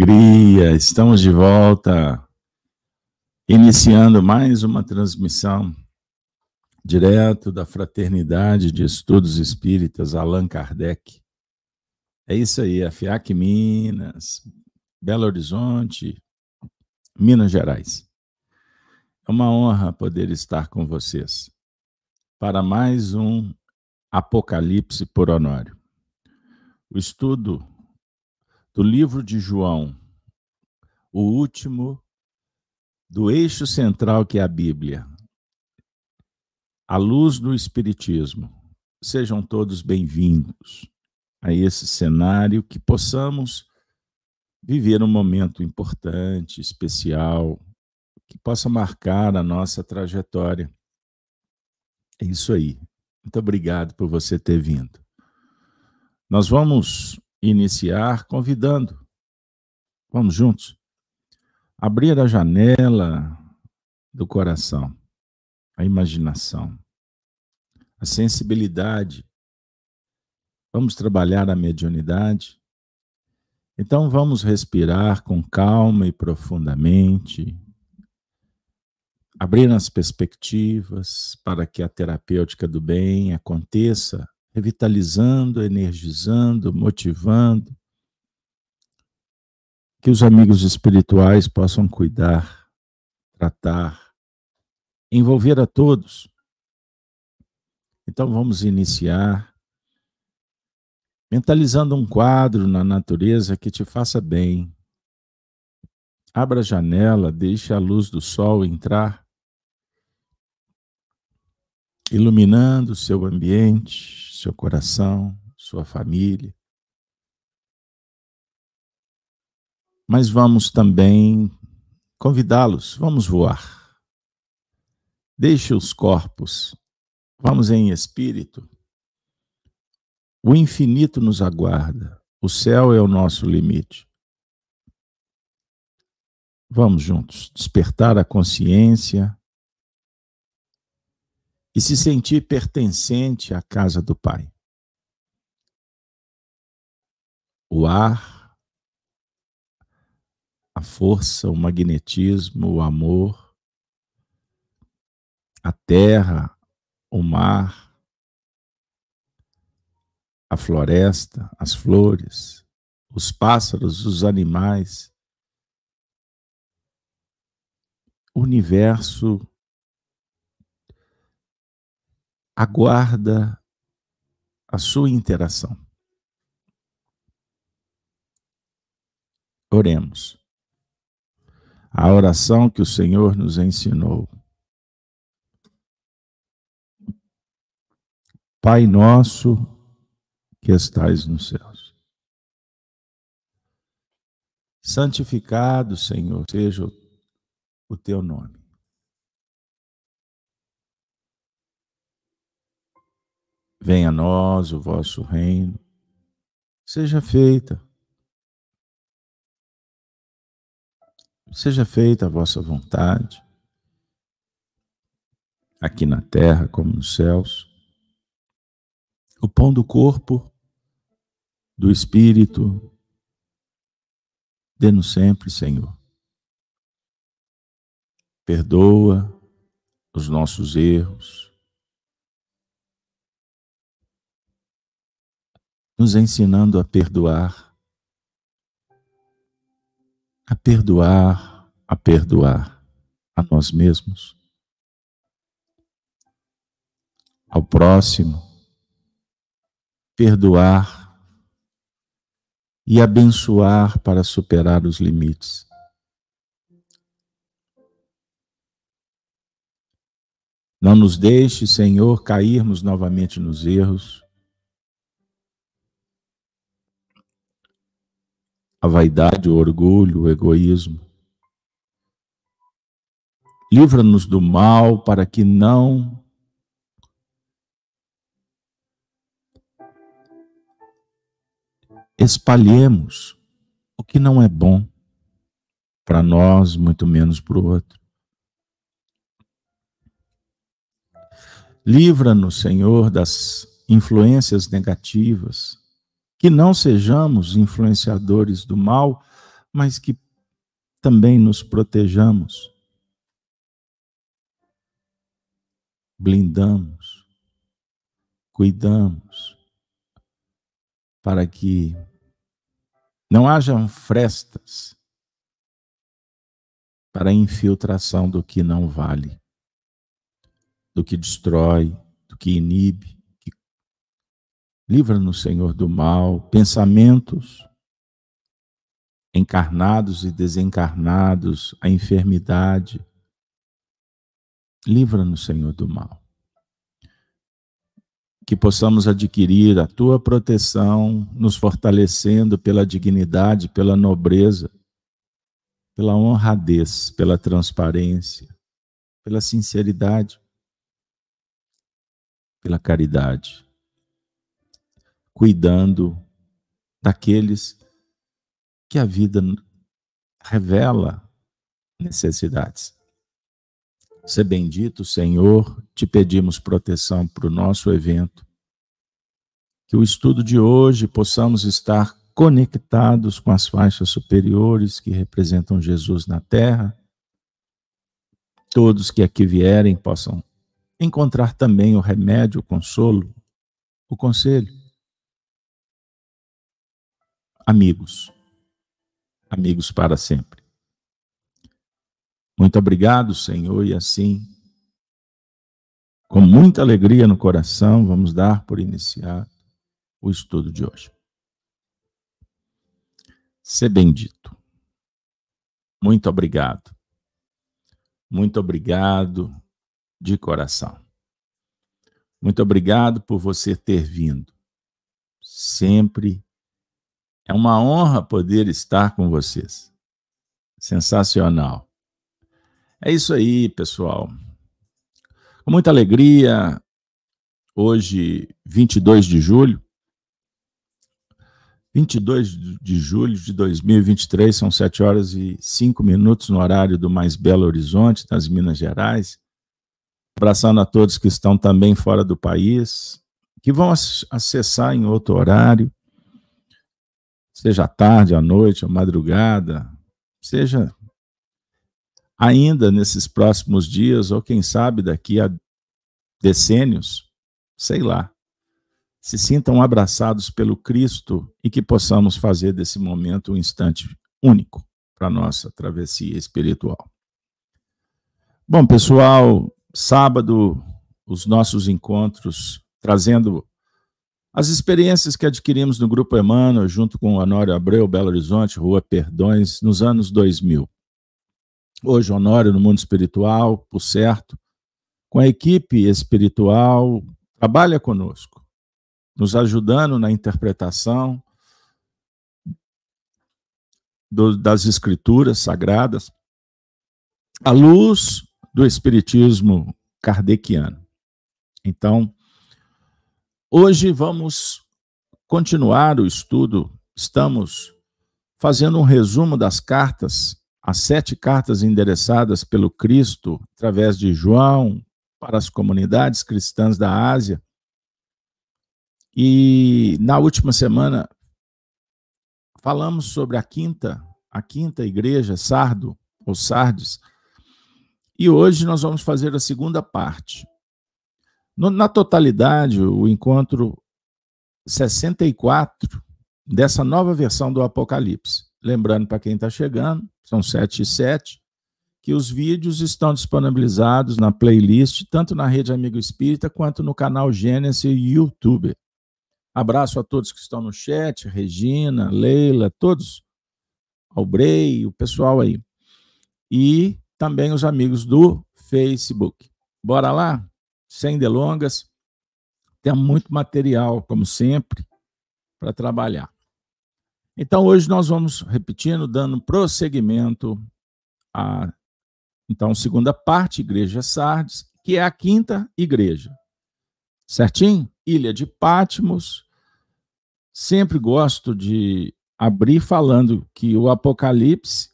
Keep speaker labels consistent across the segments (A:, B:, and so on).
A: alegria, estamos de volta, iniciando mais uma transmissão direto da Fraternidade de Estudos Espíritas Allan Kardec. É isso aí, a FIAC Minas, Belo Horizonte, Minas Gerais. É uma honra poder estar com vocês para mais um Apocalipse por Honório. O estudo do livro de João, o último do eixo central que é a Bíblia, a luz do Espiritismo. Sejam todos bem-vindos a esse cenário, que possamos viver um momento importante, especial, que possa marcar a nossa trajetória. É isso aí. Muito obrigado por você ter vindo. Nós vamos iniciar convidando. Vamos juntos? Abrir a janela do coração, a imaginação, a sensibilidade. Vamos trabalhar a mediunidade. Então vamos respirar com calma e profundamente, abrir as perspectivas para que a terapêutica do bem aconteça revitalizando, energizando, motivando. Que os amigos espirituais possam cuidar, tratar, envolver a todos. Então vamos iniciar mentalizando um quadro na natureza que te faça bem. Abra a janela, deixe a luz do sol entrar iluminando o seu ambiente, seu coração, sua família. Mas vamos também convidá-los, vamos voar. Deixe os corpos, vamos em espírito. O infinito nos aguarda, o céu é o nosso limite. Vamos juntos despertar a consciência e se sentir pertencente à casa do Pai. O ar, a força, o magnetismo, o amor, a terra, o mar, a floresta, as flores, os pássaros, os animais, o universo aguarda a sua interação. Oremos. A oração que o Senhor nos ensinou. Pai nosso que estais nos céus. Santificado, Senhor, seja o teu nome. Venha a nós o vosso reino, seja feita. Seja feita a vossa vontade, aqui na terra como nos céus. O pão do corpo, do espírito, dê-nos sempre, Senhor. Perdoa os nossos erros nos ensinando a perdoar, a perdoar, a perdoar a nós mesmos, ao próximo, perdoar e abençoar para superar os limites. Não nos deixe, Senhor, cairmos novamente nos erros a vaidade, o orgulho, o egoísmo. Livra-nos do mal para que não espalhemos o que não é bom para nós, muito menos para o outro. Livra-nos, Senhor, das influências negativas, que não sejamos influenciadores do mal, mas que também nos protejamos, blindamos, cuidamos, para que não hajam frestas para a infiltração do que não vale, do que destrói, do que inibe. Livra-nos, Senhor, do mal, pensamentos encarnados e desencarnados, a enfermidade. Livra-nos, Senhor, do mal. Que possamos adquirir a tua proteção, nos fortalecendo pela dignidade, pela nobreza, pela honradez, pela transparência, pela sinceridade, pela caridade, cuidando daqueles que a vida revela necessidades. Ser bendito, Senhor, te pedimos proteção para o nosso evento. Que o estudo de hoje possamos estar conectados com as faixas superiores que representam Jesus na terra. Todos que aqui vierem possam encontrar também o remédio, o consolo, o conselho. Amigos, amigos para sempre. Muito obrigado, Senhor, e assim, com muita alegria no coração, vamos dar por iniciado o estudo de hoje. Ser bendito. Muito obrigado. Muito obrigado de coração. Muito obrigado por você ter vindo. Sempre é uma honra poder estar com vocês. Sensacional. É isso aí, pessoal. Com muita alegria, hoje, 22 de julho, 22 de julho de 2023, são 7 horas e 5 minutos no horário do mais Belo Horizonte, nas Minas Gerais. Abraçando a todos que estão também fora do país, que vão acessar em outro horário, seja à tarde, à noite, à madrugada, seja ainda nesses próximos dias, ou quem sabe daqui a decênios, sei lá se sintam abraçados pelo Cristo e que possamos fazer desse momento um instante único para nossa travessia espiritual. Bom, pessoal, sábado, os nossos encontros trazendo as experiências que adquirimos no Grupo Emmanuel, junto com o Honório Abreu, Belo Horizonte, Rua Perdões, nos anos 2000. Hoje, Honório no mundo espiritual, por certo, com a equipe espiritual, trabalha conosco nos ajudando na interpretação do, das escrituras sagradas, à luz do espiritismo kardeciano. Então, hoje vamos continuar o estudo, estamos fazendo um resumo das cartas, as sete cartas endereçadas pelo Cristo através de João para as comunidades cristãs da Ásia, e na última semana falamos sobre a quinta, a quinta igreja, Sardo, ou Sardes. E hoje nós vamos fazer a segunda parte. No, na totalidade, o encontro 64 dessa nova versão do Apocalipse. Lembrando para quem está chegando, são 7 e 7, que os vídeos estão disponibilizados na playlist, tanto na Rede Amigo Espírita quanto no canal Gênesis YouTube. Abraço a todos que estão no chat, Regina, Leila, todos, Albrei, o pessoal aí. E também os amigos do Facebook. Bora lá? Sem delongas. Tem muito material, como sempre, para trabalhar. Então, hoje nós vamos repetindo, dando prosseguimento à então, segunda parte, Igreja Sardes, que é a quinta igreja. Certinho? Ilha de Pátimos, sempre gosto de abrir falando que o Apocalipse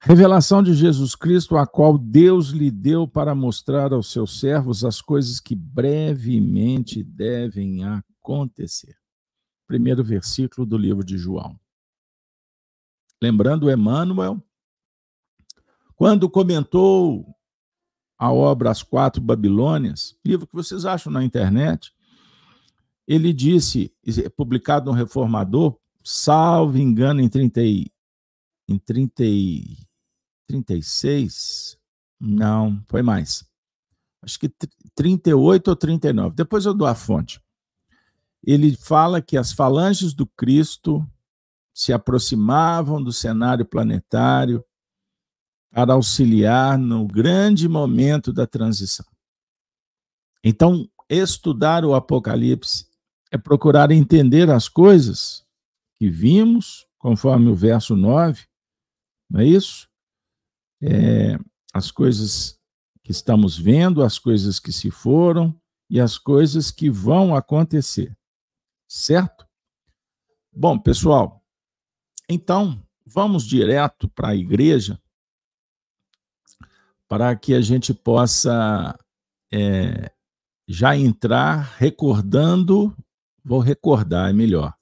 A: Revelação de Jesus Cristo, a qual Deus lhe deu para mostrar aos seus servos as coisas que brevemente devem acontecer. Primeiro versículo do livro de João. Lembrando Emmanuel, quando comentou a obra As Quatro Babilônias, livro que vocês acham na internet, ele disse, publicado no Reformador, salvo engano, em, 30, em 30, 36, não, foi mais. Acho que 38 ou 39. Depois eu dou a fonte. Ele fala que as falanges do Cristo se aproximavam do cenário planetário para auxiliar no grande momento da transição. Então, estudar o Apocalipse é procurar entender as coisas que vimos, conforme o verso 9, não é isso? É, as coisas que estamos vendo, as coisas que se foram e as coisas que vão acontecer. Certo? Bom, pessoal, então vamos direto para a igreja para que a gente possa é, já entrar recordando, vou recordar, é melhor,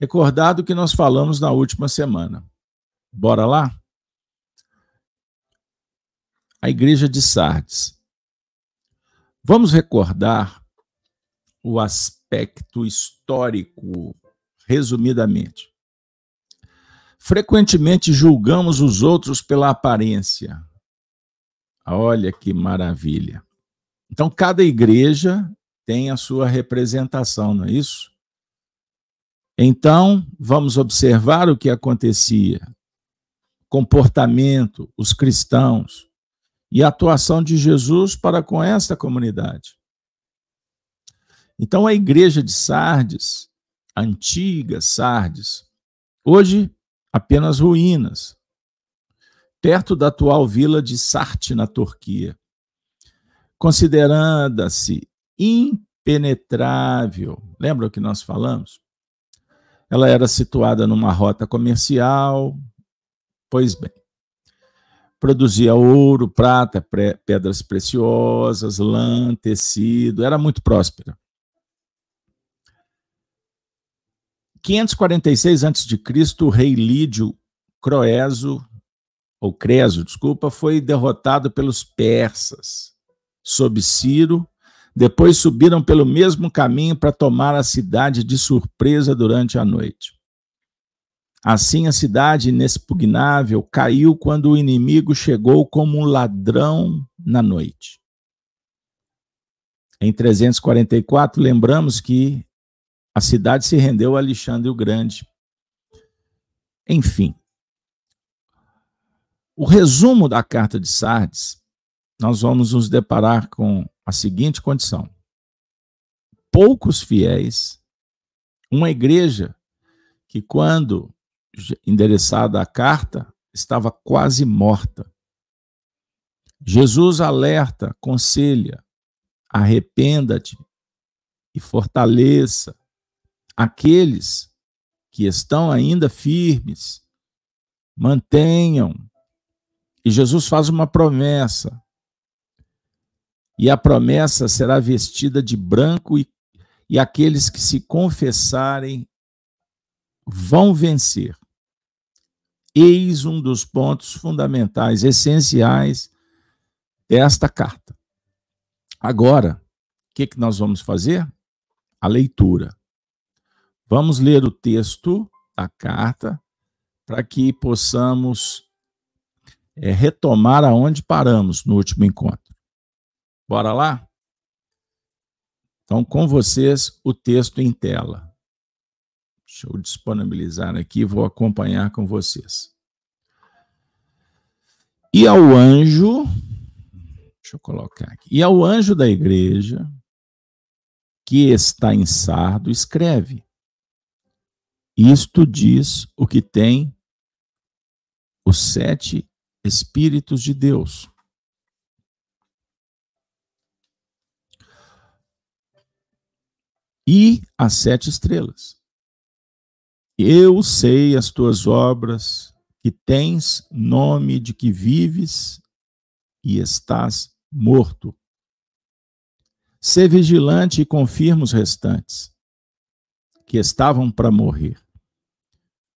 A: recordar do que nós falamos na última semana. Bora lá? A igreja de Sardes. Vamos recordar o aspecto histórico, resumidamente. Frequentemente julgamos os outros pela aparência. Olha que maravilha. Então, cada igreja tem a sua representação, não é isso? Então, vamos observar o que acontecia comportamento, os cristãos e a atuação de Jesus para com esta comunidade. Então, a igreja de Sardes, antiga Sardes, hoje apenas ruínas, perto da atual vila de Sarte, na Turquia, considerando-se impenetrável. Lembra o que nós falamos? Ela era situada numa rota comercial, Pois bem, produzia ouro, prata, pedras preciosas, lã, tecido, era muito próspera. 546 a.C., o rei Lídio Croeso, ou Creso, desculpa, foi derrotado pelos persas, sob Ciro. Depois subiram pelo mesmo caminho para tomar a cidade de surpresa durante a noite. Assim a cidade inexpugnável caiu quando o inimigo chegou como um ladrão na noite. Em 344, lembramos que a cidade se rendeu a Alexandre o Grande. Enfim, o resumo da carta de Sardes, nós vamos nos deparar com a seguinte condição: poucos fiéis, uma igreja que, quando endereçada a carta estava quase morta. Jesus alerta, aconselha, arrependa-te e fortaleça aqueles que estão ainda firmes, mantenham. E Jesus faz uma promessa. E a promessa será vestida de branco, e, e aqueles que se confessarem vão vencer. Eis um dos pontos fundamentais, essenciais desta carta. Agora, o que, que nós vamos fazer? A leitura. Vamos ler o texto da carta para que possamos é, retomar aonde paramos no último encontro. Bora lá? Então, com vocês, o texto em tela. Deixa eu disponibilizar aqui vou acompanhar com vocês. E ao anjo, deixa eu colocar aqui. E ao anjo da igreja que está em Sardo, escreve: Isto diz o que tem os sete Espíritos de Deus. E as sete estrelas. Eu sei as tuas obras, que tens nome de que vives e estás morto. Sê vigilante e confirma os restantes, que estavam para morrer,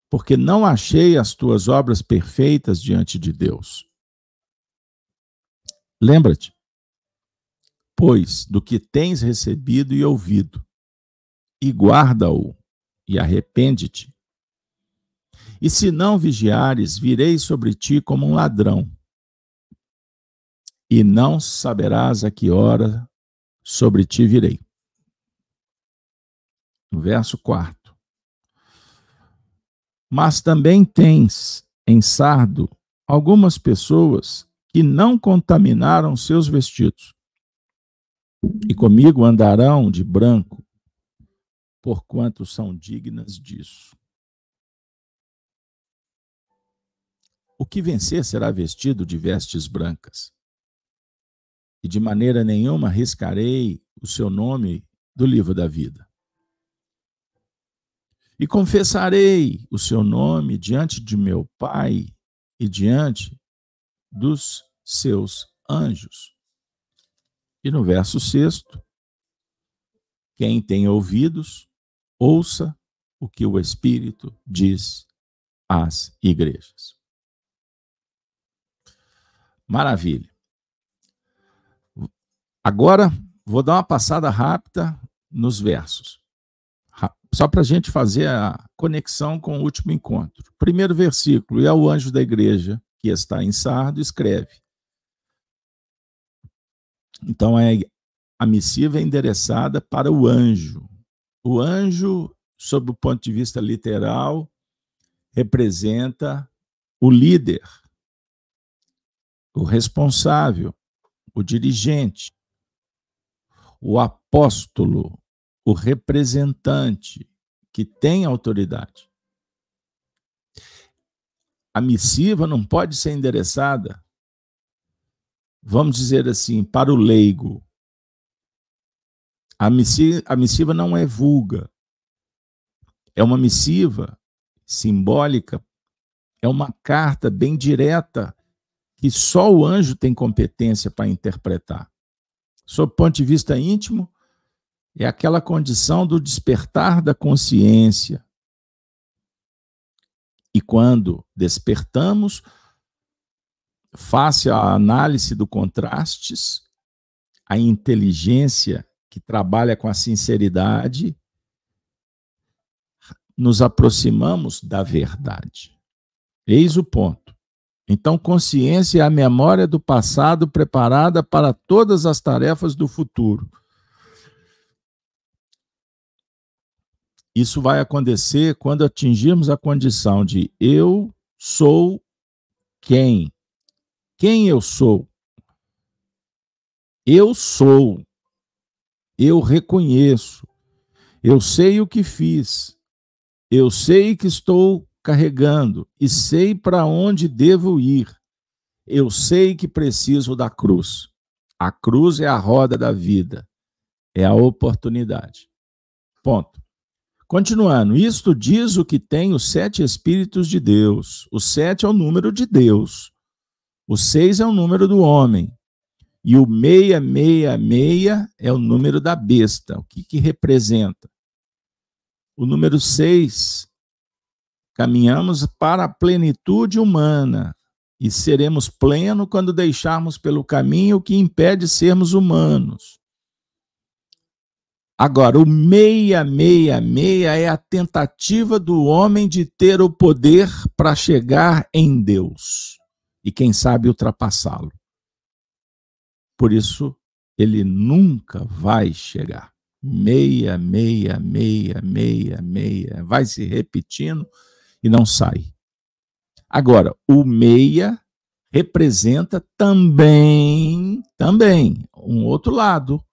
A: porque não achei as tuas obras perfeitas diante de Deus. Lembra-te, pois, do que tens recebido e ouvido, e guarda-o, e arrepende-te. E se não vigiares, virei sobre ti como um ladrão, e não saberás a que hora sobre ti virei. Verso 4. Mas também tens em Sardo algumas pessoas que não contaminaram seus vestidos, e comigo andarão de branco, porquanto são dignas disso. O que vencer será vestido de vestes brancas. E de maneira nenhuma riscarei o seu nome do livro da vida. E confessarei o seu nome diante de meu Pai e diante dos seus anjos. E no verso sexto, quem tem ouvidos, ouça o que o Espírito diz às igrejas. Maravilha. Agora, vou dar uma passada rápida nos versos, só para a gente fazer a conexão com o último encontro. Primeiro versículo: E ao anjo da igreja que está em Sardo, escreve. Então, é, a missiva é endereçada para o anjo, o anjo, sob o ponto de vista literal, representa o líder, o responsável, o dirigente, o apóstolo, o representante que tem autoridade. A missiva não pode ser endereçada, vamos dizer assim, para o leigo, a missiva, a missiva não é vulga. É uma missiva simbólica, é uma carta bem direta que só o anjo tem competência para interpretar. Sob o ponto de vista íntimo, é aquela condição do despertar da consciência. E quando despertamos, face à análise do contrastes, a inteligência que trabalha com a sinceridade, nos aproximamos da verdade. Eis o ponto. Então, consciência é a memória do passado preparada para todas as tarefas do futuro. Isso vai acontecer quando atingirmos a condição de eu sou quem? Quem eu sou? Eu sou eu reconheço, eu sei o que fiz, eu sei que estou carregando e sei para onde devo ir. Eu sei que preciso da cruz. A cruz é a roda da vida, é a oportunidade. Ponto. Continuando, isto diz o que tem os sete Espíritos de Deus. O sete é o número de Deus. O seis é o número do homem. E o 666 é o número da besta. O que, que representa? O número 6, caminhamos para a plenitude humana e seremos plenos quando deixarmos pelo caminho o que impede sermos humanos. Agora, o 666 é a tentativa do homem de ter o poder para chegar em Deus e, quem sabe, ultrapassá-lo. Por isso, ele nunca vai chegar. Meia, meia, meia, meia, meia. Vai se repetindo e não sai. Agora, o meia representa também, também, um outro lado,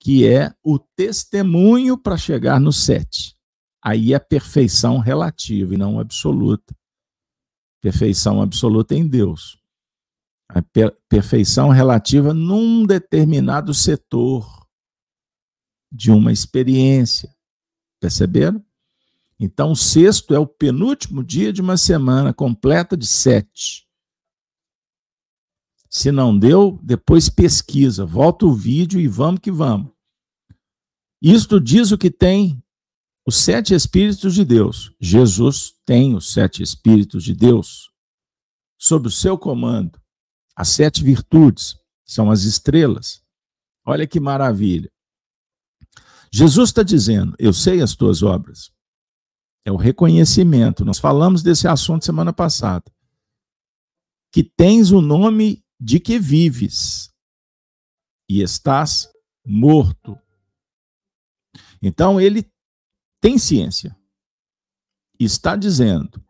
A: que é o testemunho para chegar no sete. Aí é perfeição relativa e não absoluta. Perfeição absoluta em Deus a perfeição relativa num determinado setor de uma experiência. Perceberam? Então, o sexto é o penúltimo dia de uma semana completa de sete. Se não deu, depois pesquisa, volta o vídeo e vamos que vamos. Isto diz o que tem os sete Espíritos de Deus. Jesus tem os sete Espíritos de Deus sob o seu comando. As sete virtudes são as estrelas. Olha que maravilha. Jesus está dizendo: Eu sei as tuas obras. É o reconhecimento. Nós falamos desse assunto semana passada. Que tens o nome de que vives e estás morto. Então ele tem ciência. Está dizendo: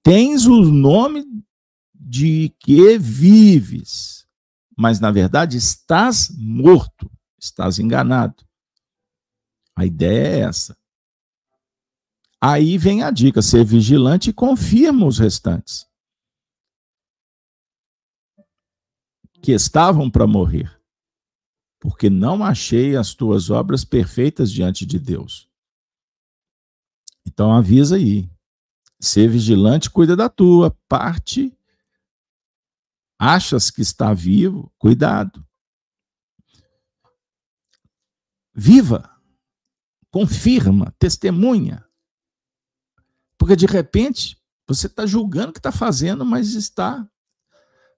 A: tens o nome de que vives, mas na verdade estás morto, estás enganado. A ideia é essa. Aí vem a dica: ser vigilante e confirma os restantes. Que estavam para morrer porque não achei as tuas obras perfeitas diante de Deus. Então avisa aí. Ser vigilante, cuida da tua parte. Achas que está vivo? Cuidado. Viva. Confirma, testemunha. Porque de repente você está julgando que está fazendo, mas está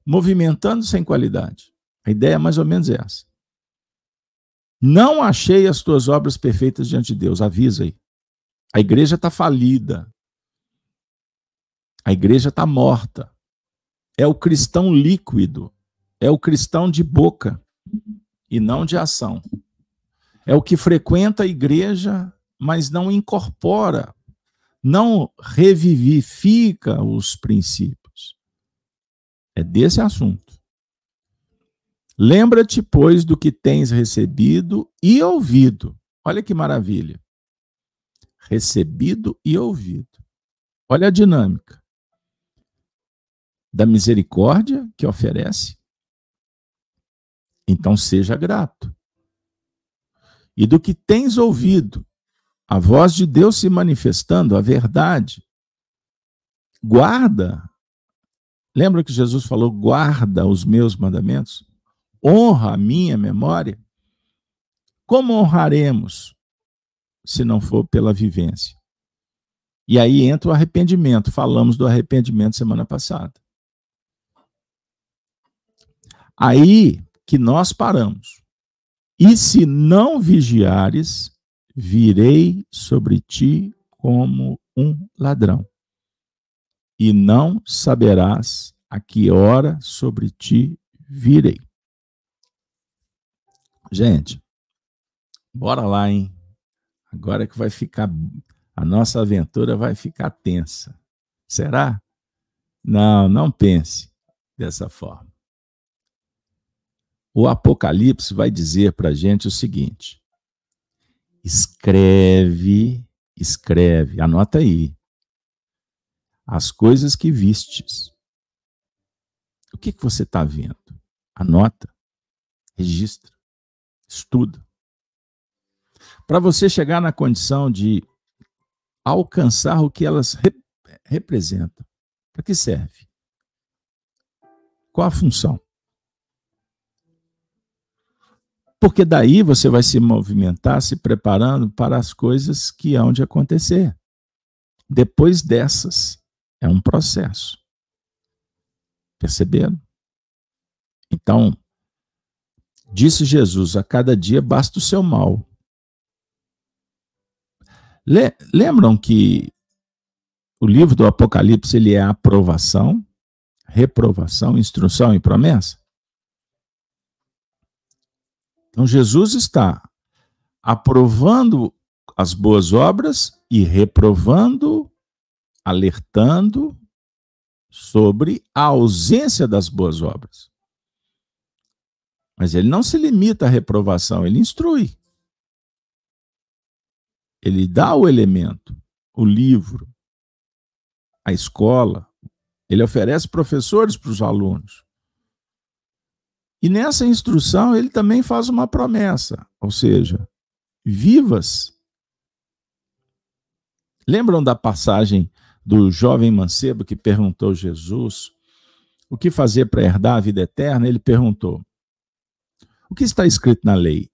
A: movimentando sem qualidade. A ideia é mais ou menos essa. Não achei as tuas obras perfeitas diante de Deus. Avisa aí. A igreja está falida. A igreja está morta. É o cristão líquido. É o cristão de boca e não de ação. É o que frequenta a igreja, mas não incorpora, não revivifica os princípios. É desse assunto. Lembra-te, pois, do que tens recebido e ouvido. Olha que maravilha. Recebido e ouvido. Olha a dinâmica. Da misericórdia que oferece. Então seja grato. E do que tens ouvido, a voz de Deus se manifestando, a verdade. Guarda. Lembra que Jesus falou: guarda os meus mandamentos? honra a minha memória, como honraremos se não for pela vivência? E aí entra o arrependimento. Falamos do arrependimento semana passada. Aí que nós paramos. E se não vigiares, virei sobre ti como um ladrão, e não saberás a que hora sobre ti virei. Gente, bora lá, hein? Agora que vai ficar. A nossa aventura vai ficar tensa. Será? Não, não pense dessa forma. O Apocalipse vai dizer para a gente o seguinte: escreve, escreve, anota aí, as coisas que vistes. O que, que você está vendo? Anota, registra estuda. Para você chegar na condição de alcançar o que elas rep representam. Para que serve? Qual a função? Porque daí você vai se movimentar, se preparando para as coisas que hão de acontecer. Depois dessas, é um processo. Perceberam? Então, Disse Jesus: a cada dia basta o seu mal. Lembram que o livro do Apocalipse ele é aprovação, reprovação, instrução e promessa? Então Jesus está aprovando as boas obras e reprovando, alertando sobre a ausência das boas obras. Mas ele não se limita à reprovação, ele instrui. Ele dá o elemento, o livro, a escola. Ele oferece professores para os alunos. E nessa instrução ele também faz uma promessa, ou seja, vivas Lembram da passagem do jovem mancebo que perguntou a Jesus o que fazer para herdar a vida eterna? Ele perguntou: O que está escrito na lei?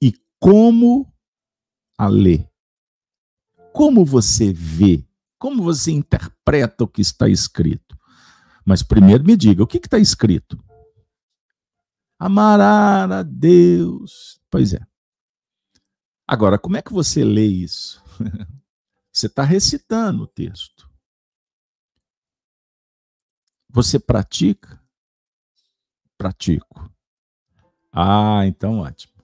A: E como a lê? Como você vê? Como você interpreta o que está escrito? Mas primeiro me diga, o que está escrito? Amará a Deus. Pois é. Agora, como é que você lê isso? Você está recitando o texto. Você pratica? Pratico. Ah, então ótimo.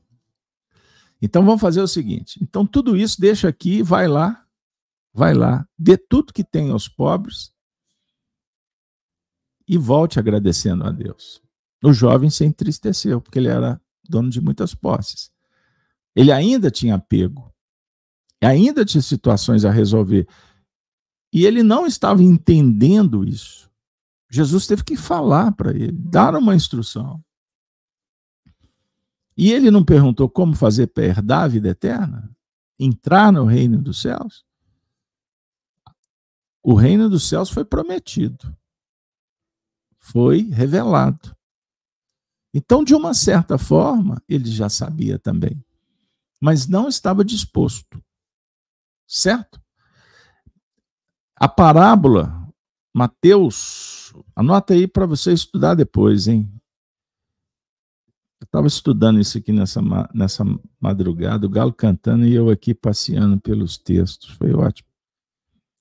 A: Então vamos fazer o seguinte. Então tudo isso deixa aqui, vai lá, vai lá, dê tudo que tem aos pobres e volte agradecendo a Deus. O jovem se entristeceu, porque ele era dono de muitas posses. Ele ainda tinha apego, ainda tinha situações a resolver. E ele não estava entendendo isso. Jesus teve que falar para ele, dar uma instrução. E ele não perguntou como fazer para herdar a vida eterna? Entrar no reino dos céus? O reino dos céus foi prometido, foi revelado. Então, de uma certa forma, ele já sabia também, mas não estava disposto. Certo? A parábola, Mateus, anota aí para você estudar depois, hein? Eu estava estudando isso aqui nessa, nessa madrugada, o galo cantando e eu aqui passeando pelos textos. Foi ótimo.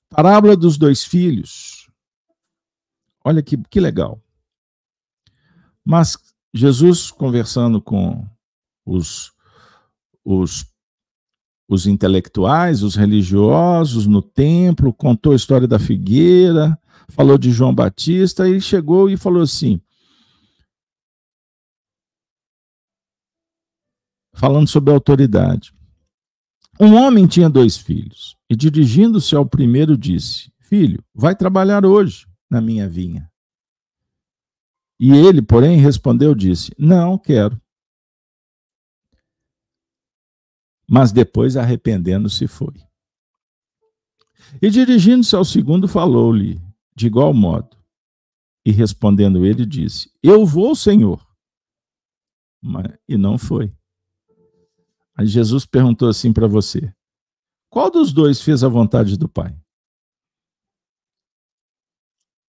A: Parábola dos dois filhos. Olha que, que legal. Mas Jesus conversando com os, os, os intelectuais, os religiosos no templo, contou a história da figueira, falou de João Batista e chegou e falou assim: falando sobre autoridade. Um homem tinha dois filhos, e dirigindo-se ao primeiro, disse: Filho, vai trabalhar hoje na minha vinha. E ele, porém, respondeu: disse: Não quero. Mas depois, arrependendo-se, foi. E dirigindo-se ao segundo, falou-lhe de igual modo. E respondendo ele, disse: Eu vou, Senhor. Mas, e não foi. Aí Jesus perguntou assim para você: qual dos dois fez a vontade do Pai?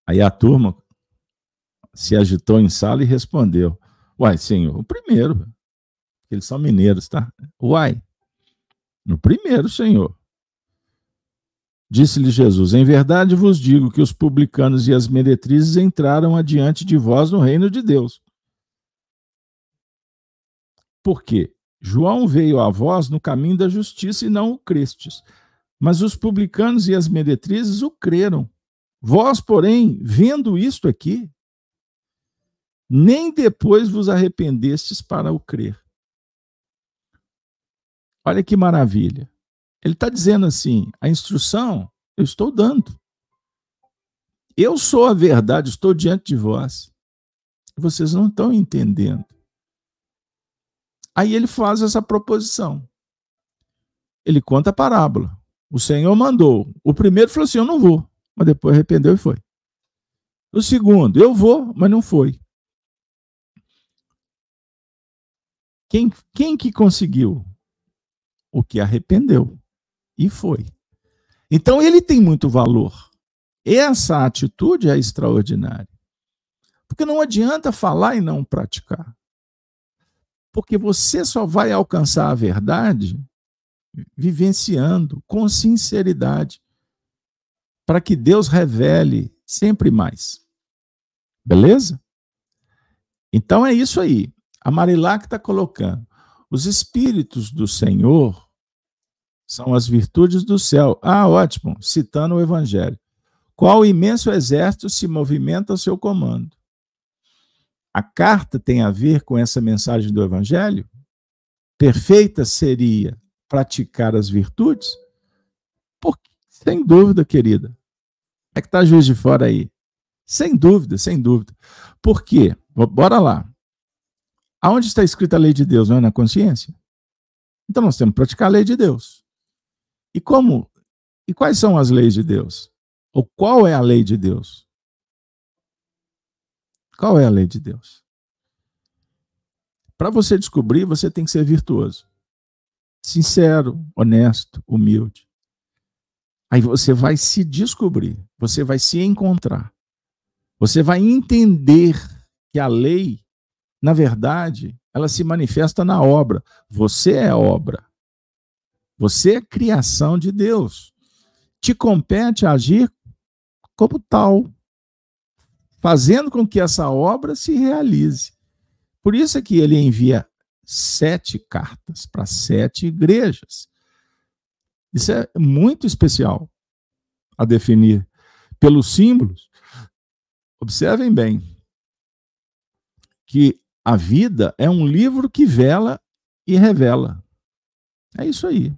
A: Aí a turma se agitou em sala e respondeu: Uai, senhor, o primeiro. Eles são mineiros, tá? Uai, no primeiro, senhor. Disse-lhe Jesus: Em verdade vos digo que os publicanos e as meretrizes entraram adiante de vós no reino de Deus. Por quê? João veio a vós no caminho da justiça e não o crestes. Mas os publicanos e as meretrizes o creram. Vós, porém, vendo isto aqui, nem depois vos arrependestes para o crer. Olha que maravilha. Ele está dizendo assim: a instrução eu estou dando. Eu sou a verdade, estou diante de vós. Vocês não estão entendendo. Aí ele faz essa proposição. Ele conta a parábola. O Senhor mandou. O primeiro falou assim: Eu não vou. Mas depois arrependeu e foi. O segundo, eu vou, mas não foi. Quem, quem que conseguiu? O que arrependeu e foi. Então ele tem muito valor. Essa atitude é extraordinária. Porque não adianta falar e não praticar. Porque você só vai alcançar a verdade vivenciando com sinceridade, para que Deus revele sempre mais. Beleza? Então é isso aí. A Marilac está colocando. Os espíritos do Senhor são as virtudes do céu. Ah, ótimo, citando o Evangelho. Qual imenso exército se movimenta ao seu comando? a carta tem a ver com essa mensagem do Evangelho? Perfeita seria praticar as virtudes? Porque, sem dúvida, querida. É que está juiz de fora aí. Sem dúvida, sem dúvida. Por quê? Bora lá. Aonde está escrita a lei de Deus? Não é na consciência? Então nós temos que praticar a lei de Deus. E como, E quais são as leis de Deus? Ou qual é a lei de Deus? Qual é a lei de Deus? Para você descobrir, você tem que ser virtuoso. Sincero, honesto, humilde. Aí você vai se descobrir, você vai se encontrar. Você vai entender que a lei, na verdade, ela se manifesta na obra. Você é obra. Você é criação de Deus. Te compete agir como tal, fazendo com que essa obra se realize. Por isso é que ele envia sete cartas para sete igrejas. Isso é muito especial a definir pelos símbolos. Observem bem que a vida é um livro que vela e revela. É isso aí.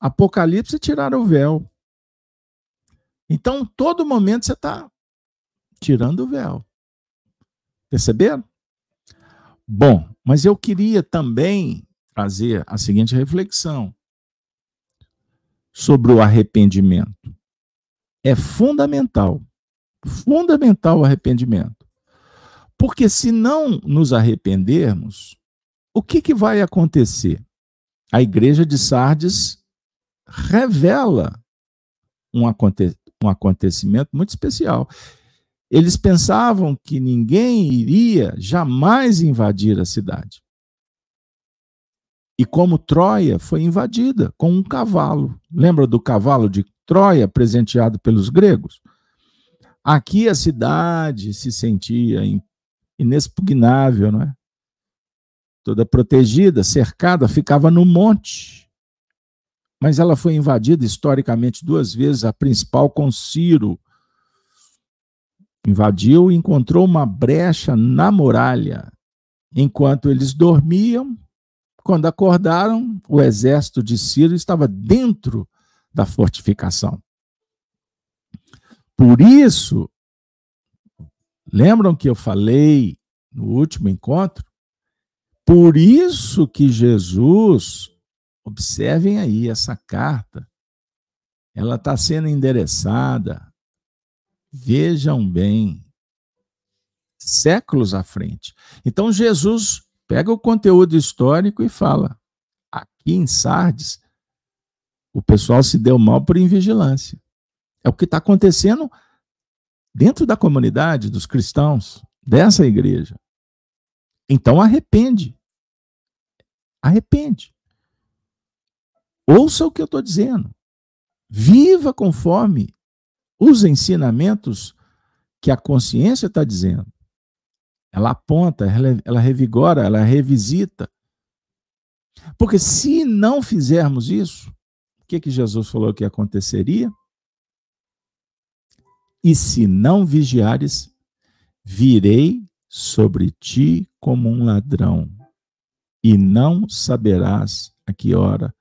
A: Apocalipse tirar o véu. Então, todo momento você está tirando o véu. Perceberam? Bom, mas eu queria também trazer a seguinte reflexão sobre o arrependimento. É fundamental, fundamental o arrependimento. Porque se não nos arrependermos, o que, que vai acontecer? A igreja de Sardes revela um, aconte um acontecimento muito especial. Eles pensavam que ninguém iria jamais invadir a cidade. E como Troia foi invadida com um cavalo. Lembra do cavalo de Troia presenteado pelos gregos? Aqui a cidade se sentia inexpugnável, não é? Toda protegida, cercada, ficava no monte. Mas ela foi invadida historicamente duas vezes, a principal com Ciro, invadiu e encontrou uma brecha na muralha. Enquanto eles dormiam, quando acordaram, o exército de Ciro estava dentro da fortificação. Por isso, lembram que eu falei no último encontro? Por isso que Jesus, observem aí essa carta, ela está sendo endereçada Vejam bem, séculos à frente. Então Jesus pega o conteúdo histórico e fala: aqui em Sardes, o pessoal se deu mal por invigilância. É o que está acontecendo dentro da comunidade dos cristãos, dessa igreja. Então arrepende. Arrepende. Ouça o que eu estou dizendo. Viva conforme os ensinamentos que a consciência está dizendo. Ela aponta, ela, ela revigora, ela revisita. Porque se não fizermos isso, o que, que Jesus falou que aconteceria? E se não vigiares, virei sobre ti como um ladrão, e não saberás a que hora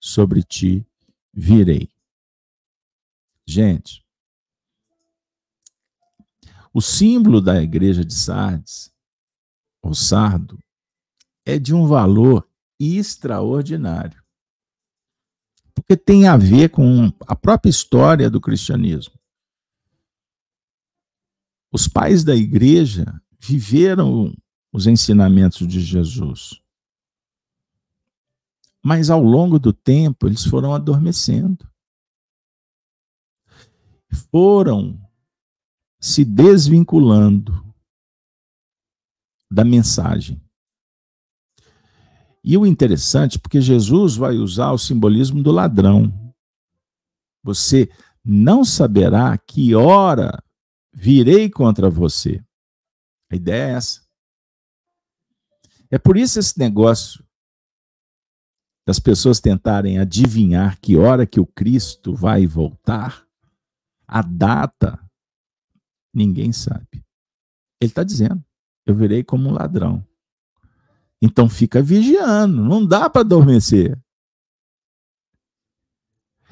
A: sobre ti virei. Gente, o símbolo da igreja de Sardes, o sardo, é de um valor extraordinário. Porque tem a ver com a própria história do cristianismo. Os pais da igreja viveram os ensinamentos de Jesus. Mas ao longo do tempo, eles foram adormecendo. Foram se desvinculando da mensagem. E o interessante, porque Jesus vai usar o simbolismo do ladrão. Você não saberá que hora virei contra você. A ideia é essa. É por isso esse negócio das pessoas tentarem adivinhar que hora que o Cristo vai voltar, a data Ninguém sabe. Ele está dizendo: eu virei como um ladrão. Então fica vigiando, não dá para adormecer.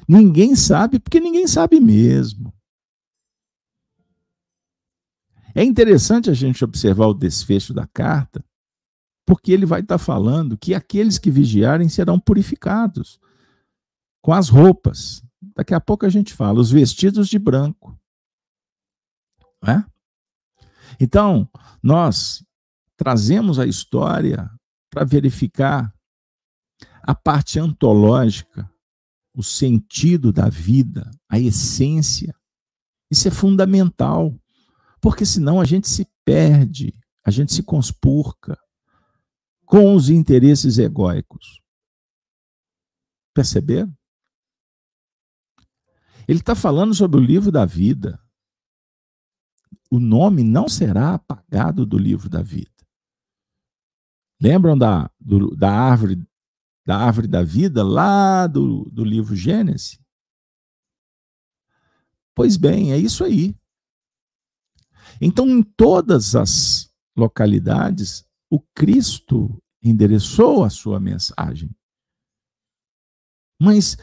A: Ninguém sabe, porque ninguém sabe mesmo. É interessante a gente observar o desfecho da carta, porque ele vai estar tá falando que aqueles que vigiarem serão purificados com as roupas, Daqui a pouco a gente fala, os vestidos de branco. É? Então, nós trazemos a história para verificar a parte antológica, o sentido da vida, a essência. Isso é fundamental, porque senão a gente se perde, a gente se conspurca com os interesses egóicos. Perceberam? Ele está falando sobre o livro da vida. O nome não será apagado do livro da vida. Lembram da, do, da árvore da árvore da vida lá do, do livro Gênesis? Pois bem, é isso aí. Então, em todas as localidades, o Cristo endereçou a sua mensagem. Mas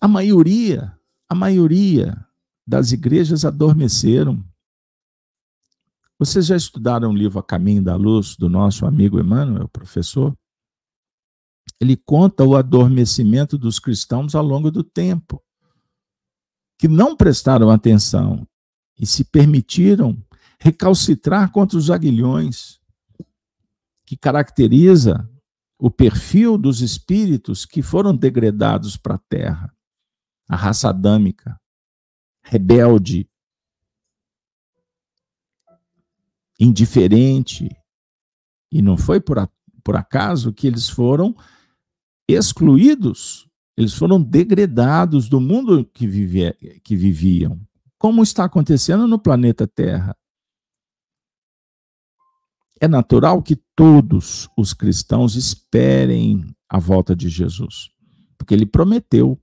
A: a maioria, a maioria das igrejas adormeceram. Vocês já estudaram o livro A Caminho da Luz, do nosso amigo Emmanuel, professor? Ele conta o adormecimento dos cristãos ao longo do tempo, que não prestaram atenção e se permitiram recalcitrar contra os aguilhões, que caracteriza o perfil dos espíritos que foram degradados para a terra. A raça adâmica, rebelde, indiferente. E não foi por, a, por acaso que eles foram excluídos, eles foram degradados do mundo que, vivia, que viviam, como está acontecendo no planeta Terra. É natural que todos os cristãos esperem a volta de Jesus, porque ele prometeu.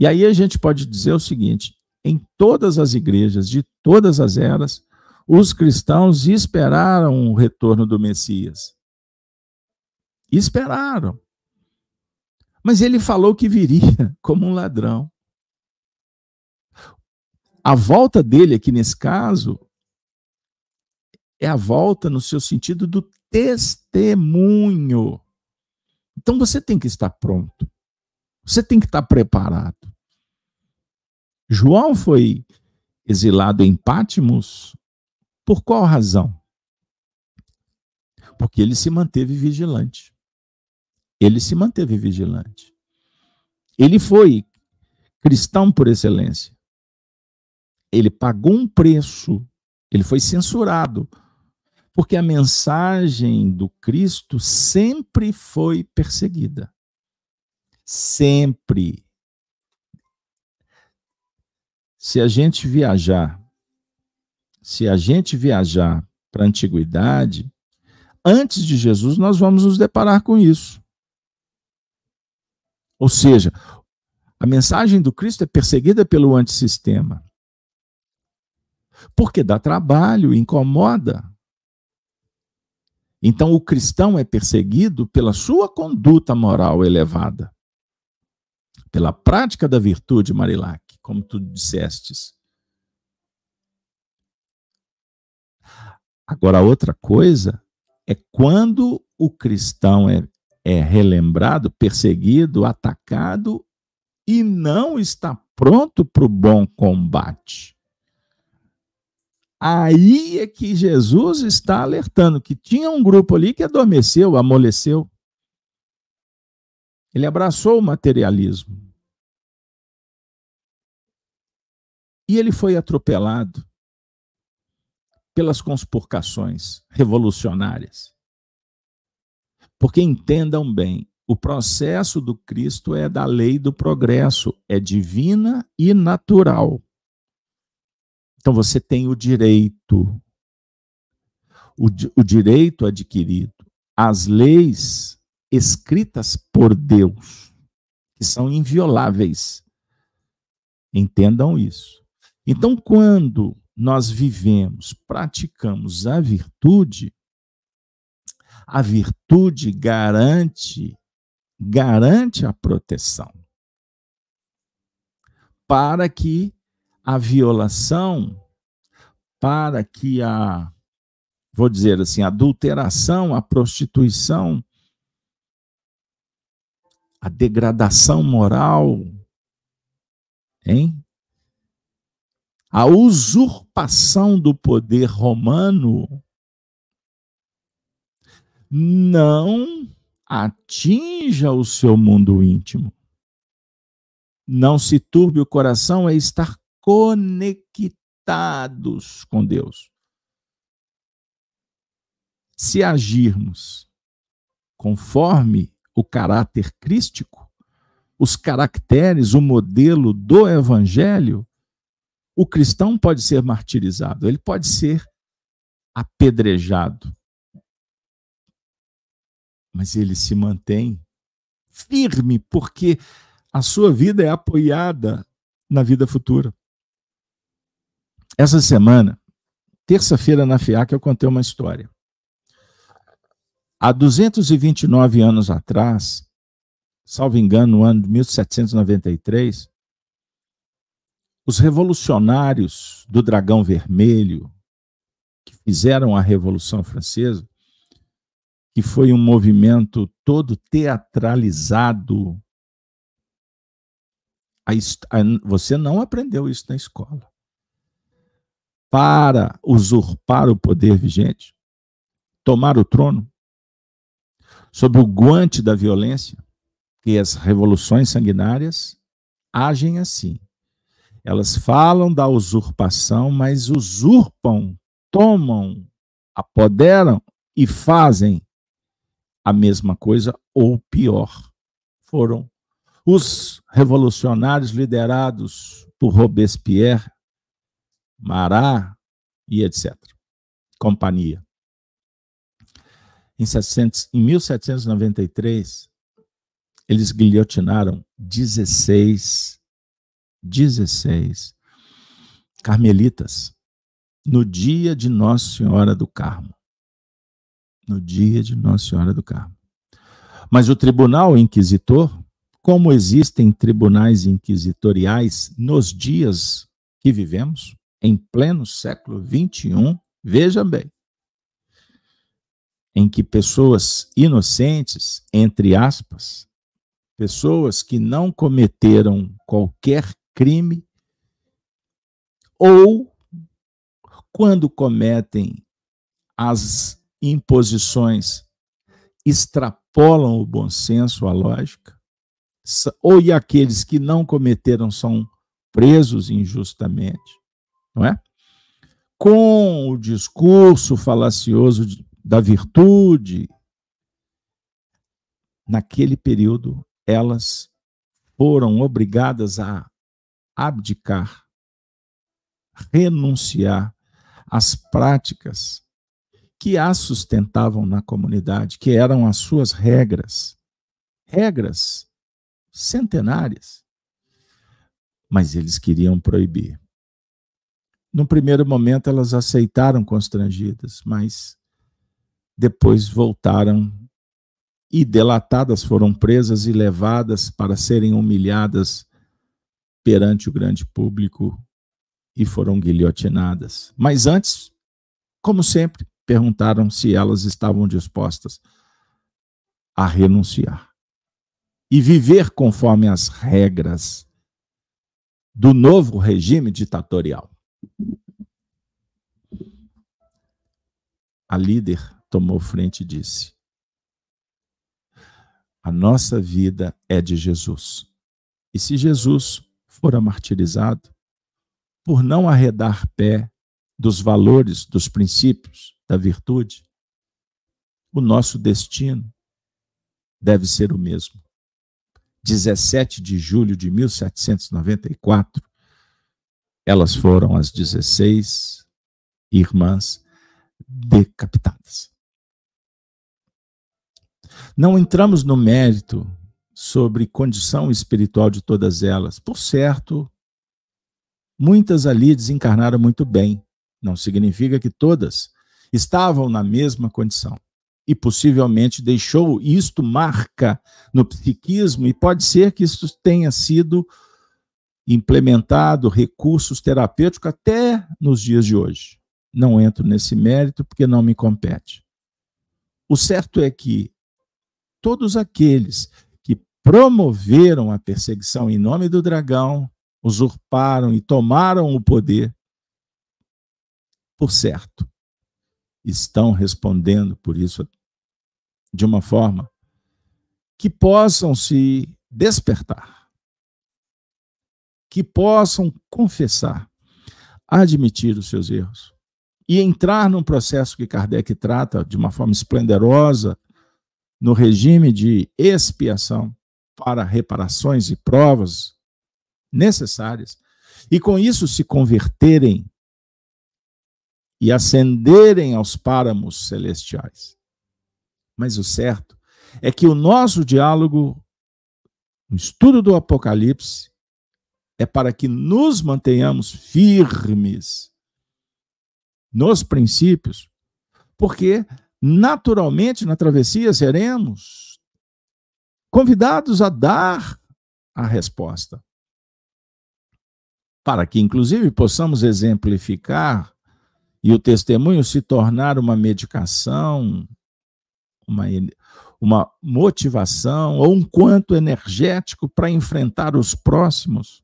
A: E aí a gente pode dizer o seguinte: em todas as igrejas de todas as eras, os cristãos esperaram o retorno do Messias. Esperaram. Mas ele falou que viria como um ladrão. A volta dele aqui nesse caso é a volta no seu sentido do testemunho. Então você tem que estar pronto. Você tem que estar preparado. João foi exilado em Pátimos por qual razão? Porque ele se manteve vigilante. Ele se manteve vigilante. Ele foi cristão por excelência. Ele pagou um preço. Ele foi censurado. Porque a mensagem do Cristo sempre foi perseguida. Sempre. Se a gente viajar se a gente viajar para a antiguidade, antes de Jesus, nós vamos nos deparar com isso. Ou seja, a mensagem do Cristo é perseguida pelo antissistema. Porque dá trabalho, incomoda. Então o cristão é perseguido pela sua conduta moral elevada, pela prática da virtude, Marilac, como tu dissestes. Agora, outra coisa é quando o cristão é, é relembrado, perseguido, atacado e não está pronto para o bom combate. Aí é que Jesus está alertando que tinha um grupo ali que adormeceu, amoleceu. Ele abraçou o materialismo. E ele foi atropelado pelas conspurcações revolucionárias. Porque entendam bem, o processo do Cristo é da lei do progresso, é divina e natural. Então você tem o direito, o, o direito adquirido, as leis escritas por Deus, que são invioláveis. Entendam isso. Então, quando nós vivemos, praticamos a virtude, a virtude garante garante a proteção para que a violação, para que a vou dizer assim, a adulteração, a prostituição, a degradação moral, Hein? A usurpação do poder romano não atinja o seu mundo íntimo. Não se turbe o coração é estar conectados com Deus. Se agirmos conforme o caráter crístico, os caracteres, o modelo do evangelho, o cristão pode ser martirizado, ele pode ser apedrejado. Mas ele se mantém firme, porque a sua vida é apoiada na vida futura. Essa semana, terça-feira na FIAC, eu contei uma história. Há 229 anos atrás, salvo engano, no ano de 1793, os revolucionários do Dragão Vermelho, que fizeram a Revolução Francesa, que foi um movimento todo teatralizado. Você não aprendeu isso na escola. Para usurpar o poder vigente, tomar o trono, sob o guante da violência, que as revoluções sanguinárias agem assim. Elas falam da usurpação, mas usurpam, tomam, apoderam e fazem a mesma coisa ou pior. Foram os revolucionários liderados por Robespierre, Marat e etc. Companhia. Em, 700, em 1793, eles guilhotinaram 16 16, carmelitas, no dia de Nossa Senhora do Carmo. No dia de Nossa Senhora do Carmo. Mas o tribunal inquisitor, como existem tribunais inquisitoriais nos dias que vivemos, em pleno século XXI, veja bem, em que pessoas inocentes, entre aspas, pessoas que não cometeram qualquer crime, ou quando cometem as imposições extrapolam o bom senso, a lógica, ou e aqueles que não cometeram são presos injustamente, não é? Com o discurso falacioso da virtude, naquele período elas foram obrigadas a abdicar, renunciar às práticas que as sustentavam na comunidade, que eram as suas regras, regras centenárias. Mas eles queriam proibir. No primeiro momento, elas aceitaram constrangidas, mas depois voltaram e delatadas foram presas e levadas para serem humilhadas perante o grande público e foram guilhotinadas. Mas antes, como sempre, perguntaram se elas estavam dispostas a renunciar e viver conforme as regras do novo regime ditatorial. A líder tomou frente e disse: A nossa vida é de Jesus. E se Jesus fora martirizado por não arredar pé dos valores, dos princípios, da virtude, o nosso destino deve ser o mesmo. 17 de julho de 1794, elas foram as 16 irmãs decapitadas. Não entramos no mérito sobre condição espiritual de todas elas. Por certo, muitas ali desencarnaram muito bem. Não significa que todas estavam na mesma condição. E possivelmente deixou isto marca no psiquismo, e pode ser que isso tenha sido implementado, recursos terapêuticos até nos dias de hoje. Não entro nesse mérito porque não me compete. O certo é que todos aqueles promoveram a perseguição em nome do dragão, usurparam e tomaram o poder, por certo, estão respondendo por isso de uma forma que possam se despertar, que possam confessar, admitir os seus erros e entrar num processo que Kardec trata de uma forma esplendorosa no regime de expiação para reparações e provas necessárias, e com isso se converterem e ascenderem aos páramos celestiais. Mas o certo é que o nosso diálogo, o estudo do Apocalipse, é para que nos mantenhamos firmes nos princípios, porque naturalmente na travessia seremos convidados a dar a resposta. Para que, inclusive, possamos exemplificar e o testemunho se tornar uma medicação, uma, uma motivação ou um quanto energético para enfrentar os próximos.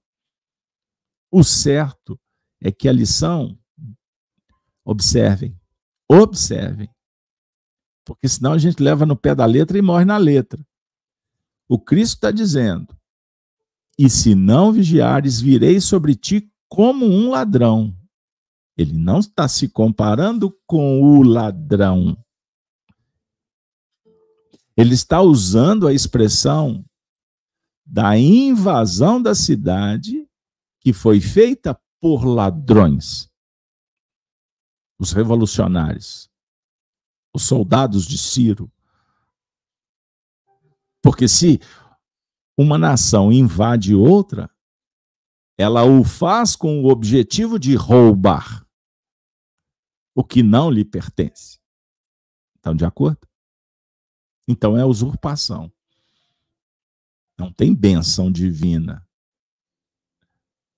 A: O certo é que a lição Observem. Observem. Porque senão a gente leva no pé da letra e morre na letra. O Cristo está dizendo: E se não vigiares, virei sobre ti como um ladrão. Ele não está se comparando com o ladrão. Ele está usando a expressão da invasão da cidade que foi feita por ladrões os revolucionários, os soldados de Ciro. Porque se uma nação invade outra, ela o faz com o objetivo de roubar o que não lhe pertence. Estão de acordo? Então é usurpação. Não tem benção divina.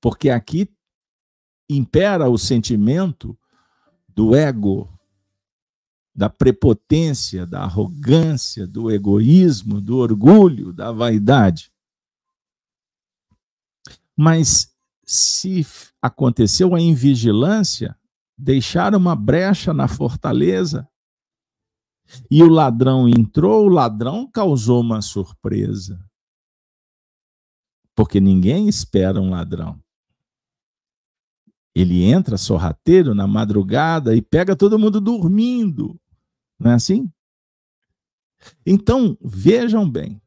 A: Porque aqui impera o sentimento do ego, da prepotência, da arrogância, do egoísmo, do orgulho, da vaidade. Mas se aconteceu a invigilância, deixaram uma brecha na fortaleza e o ladrão entrou, o ladrão causou uma surpresa. Porque ninguém espera um ladrão. Ele entra sorrateiro na madrugada e pega todo mundo dormindo. Não é assim? Então, vejam bem.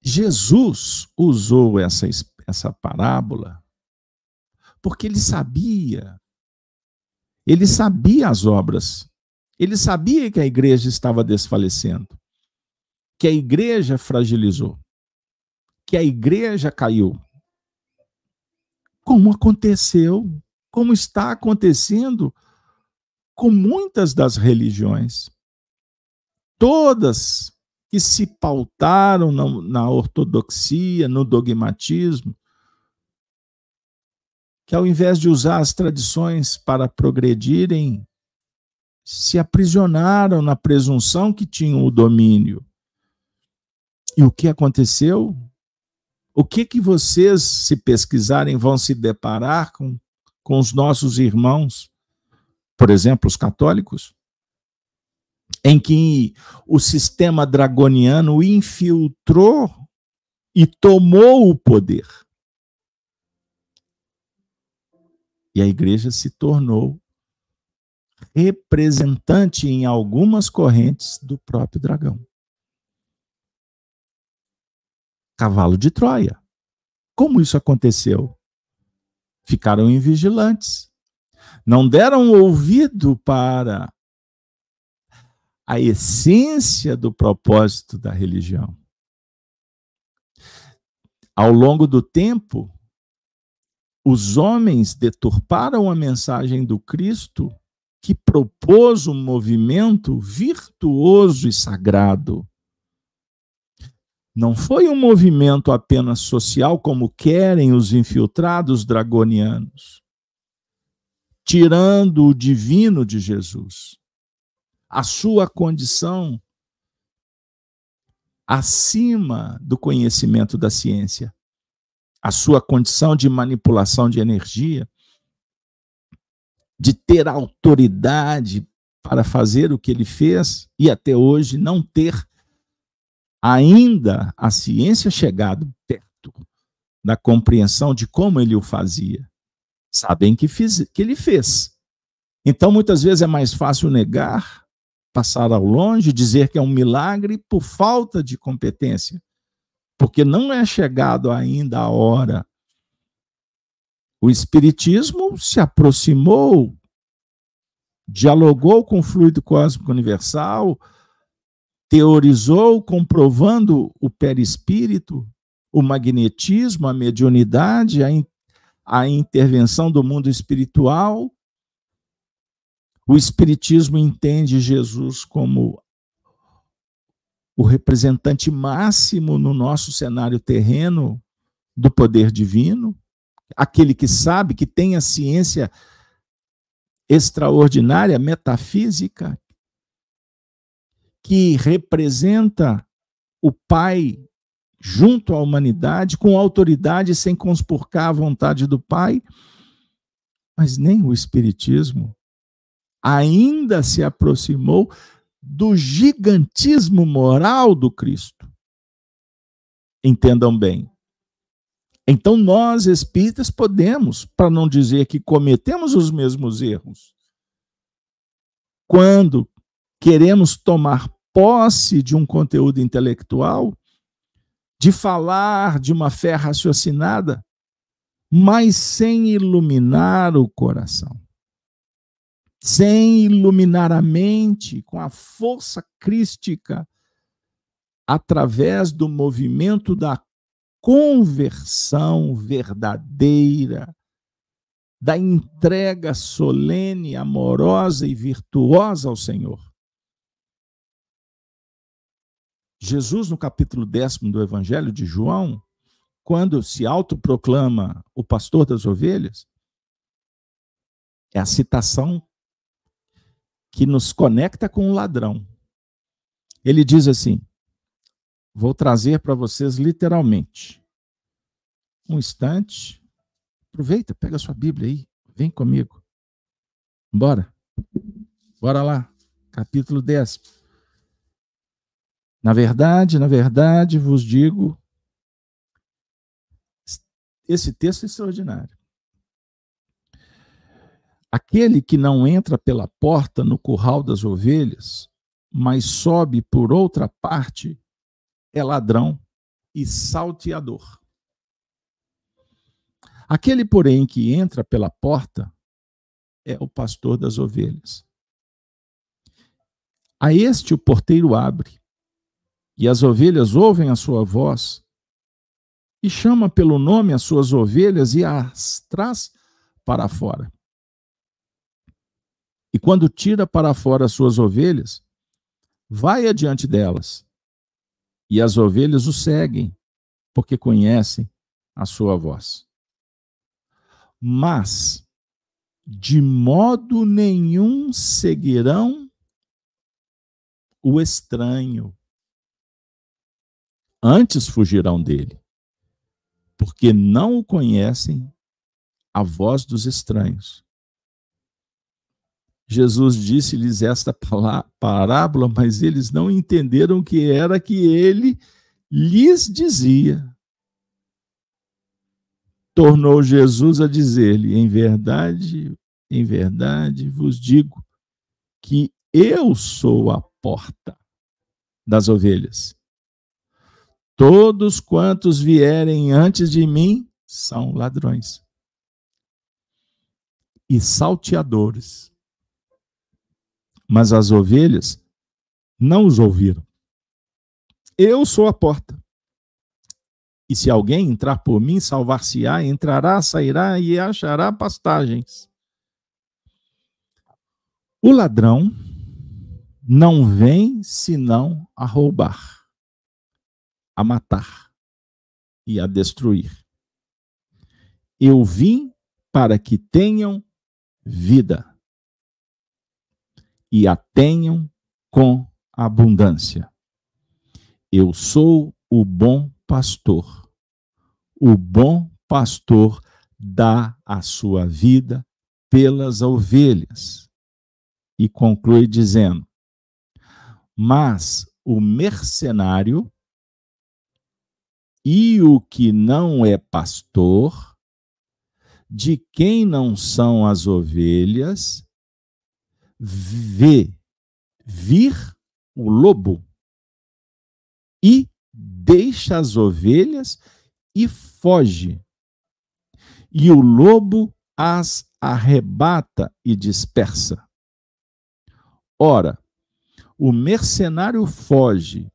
A: Jesus usou essa, essa parábola porque ele sabia. Ele sabia as obras. Ele sabia que a igreja estava desfalecendo. Que a igreja fragilizou. Que a igreja caiu como aconteceu, como está acontecendo com muitas das religiões. Todas que se pautaram na, na ortodoxia, no dogmatismo, que ao invés de usar as tradições para progredirem, se aprisionaram na presunção que tinham o domínio. E o que aconteceu? O que que vocês, se pesquisarem, vão se deparar com, com os nossos irmãos, por exemplo, os católicos? Em que o sistema dragoniano infiltrou e tomou o poder. E a igreja se tornou representante em algumas correntes do próprio dragão. Cavalo de Troia. Como isso aconteceu? Ficaram invigilantes. Não deram ouvido para a essência do propósito da religião. Ao longo do tempo, os homens deturparam a mensagem do Cristo que propôs um movimento virtuoso e sagrado não foi um movimento apenas social, como querem os infiltrados dragonianos, tirando o divino de Jesus, a sua condição acima do conhecimento da ciência. a sua condição de manipulação de energia, de ter autoridade para fazer o que ele fez e até hoje não ter ainda a ciência chegado perto da compreensão de como ele o fazia. Sabem que, fiz, que ele fez. Então, muitas vezes é mais fácil negar, passar ao longe, dizer que é um milagre por falta de competência, porque não é chegado ainda a hora. O Espiritismo se aproximou, dialogou com o fluido cósmico universal, teorizou comprovando o perispírito, o magnetismo, a mediunidade, a, in, a intervenção do mundo espiritual. O Espiritismo entende Jesus como o representante máximo no nosso cenário terreno do poder divino, aquele que sabe, que tem a ciência extraordinária, metafísica, que representa o Pai junto à humanidade, com autoridade, sem conspurcar a vontade do Pai, mas nem o Espiritismo ainda se aproximou do gigantismo moral do Cristo. Entendam bem. Então, nós espíritas podemos, para não dizer que cometemos os mesmos erros, quando queremos tomar posse de um conteúdo intelectual, de falar de uma fé raciocinada, mas sem iluminar o coração, sem iluminar a mente com a força crística através do movimento da conversão verdadeira, da entrega solene, amorosa e virtuosa ao Senhor. Jesus, no capítulo décimo do Evangelho de João, quando se autoproclama o pastor das ovelhas, é a citação que nos conecta com o ladrão. Ele diz assim: Vou trazer para vocês literalmente. Um instante. Aproveita, pega a sua Bíblia aí, vem comigo. Bora. Bora lá. Capítulo 10. Na verdade, na verdade, vos digo, esse texto é extraordinário. Aquele que não entra pela porta no curral das ovelhas, mas sobe por outra parte, é ladrão e salteador. Aquele, porém, que entra pela porta é o pastor das ovelhas. A este o porteiro abre, e as ovelhas ouvem a sua voz, e chama pelo nome as suas ovelhas e as traz para fora. E quando tira para fora as suas ovelhas, vai adiante delas, e as ovelhas o seguem, porque conhecem a sua voz. Mas, de modo nenhum seguirão o estranho, antes fugirão dele, porque não o conhecem a voz dos estranhos. Jesus disse-lhes esta parábola, mas eles não entenderam que era que ele lhes dizia. Tornou Jesus a dizer-lhe: Em verdade, em verdade vos digo que eu sou a porta das ovelhas. Todos quantos vierem antes de mim são ladrões e salteadores. Mas as ovelhas não os ouviram. Eu sou a porta. E se alguém entrar por mim, salvar-se-á, entrará, sairá e achará pastagens. O ladrão não vem senão a roubar a matar e a destruir. Eu vim para que tenham vida e a tenham com abundância. Eu sou o bom pastor. O bom pastor dá a sua vida pelas ovelhas. E conclui dizendo: Mas o mercenário e o que não é pastor, de quem não são as ovelhas, vê vir o lobo e deixa as ovelhas e foge. E o lobo as arrebata e dispersa. Ora, o mercenário foge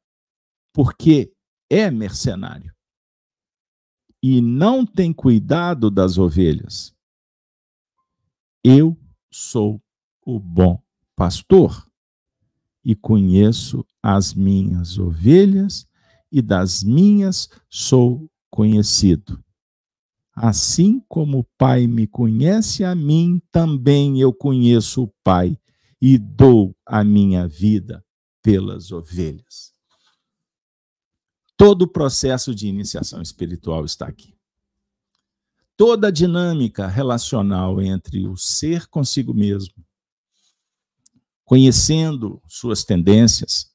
A: porque é mercenário e não tem cuidado das ovelhas. Eu sou o bom pastor e conheço as minhas ovelhas e das minhas sou conhecido. Assim como o Pai me conhece a mim, também eu conheço o Pai e dou a minha vida pelas ovelhas. Todo o processo de iniciação espiritual está aqui. Toda a dinâmica relacional entre o ser consigo mesmo, conhecendo suas tendências,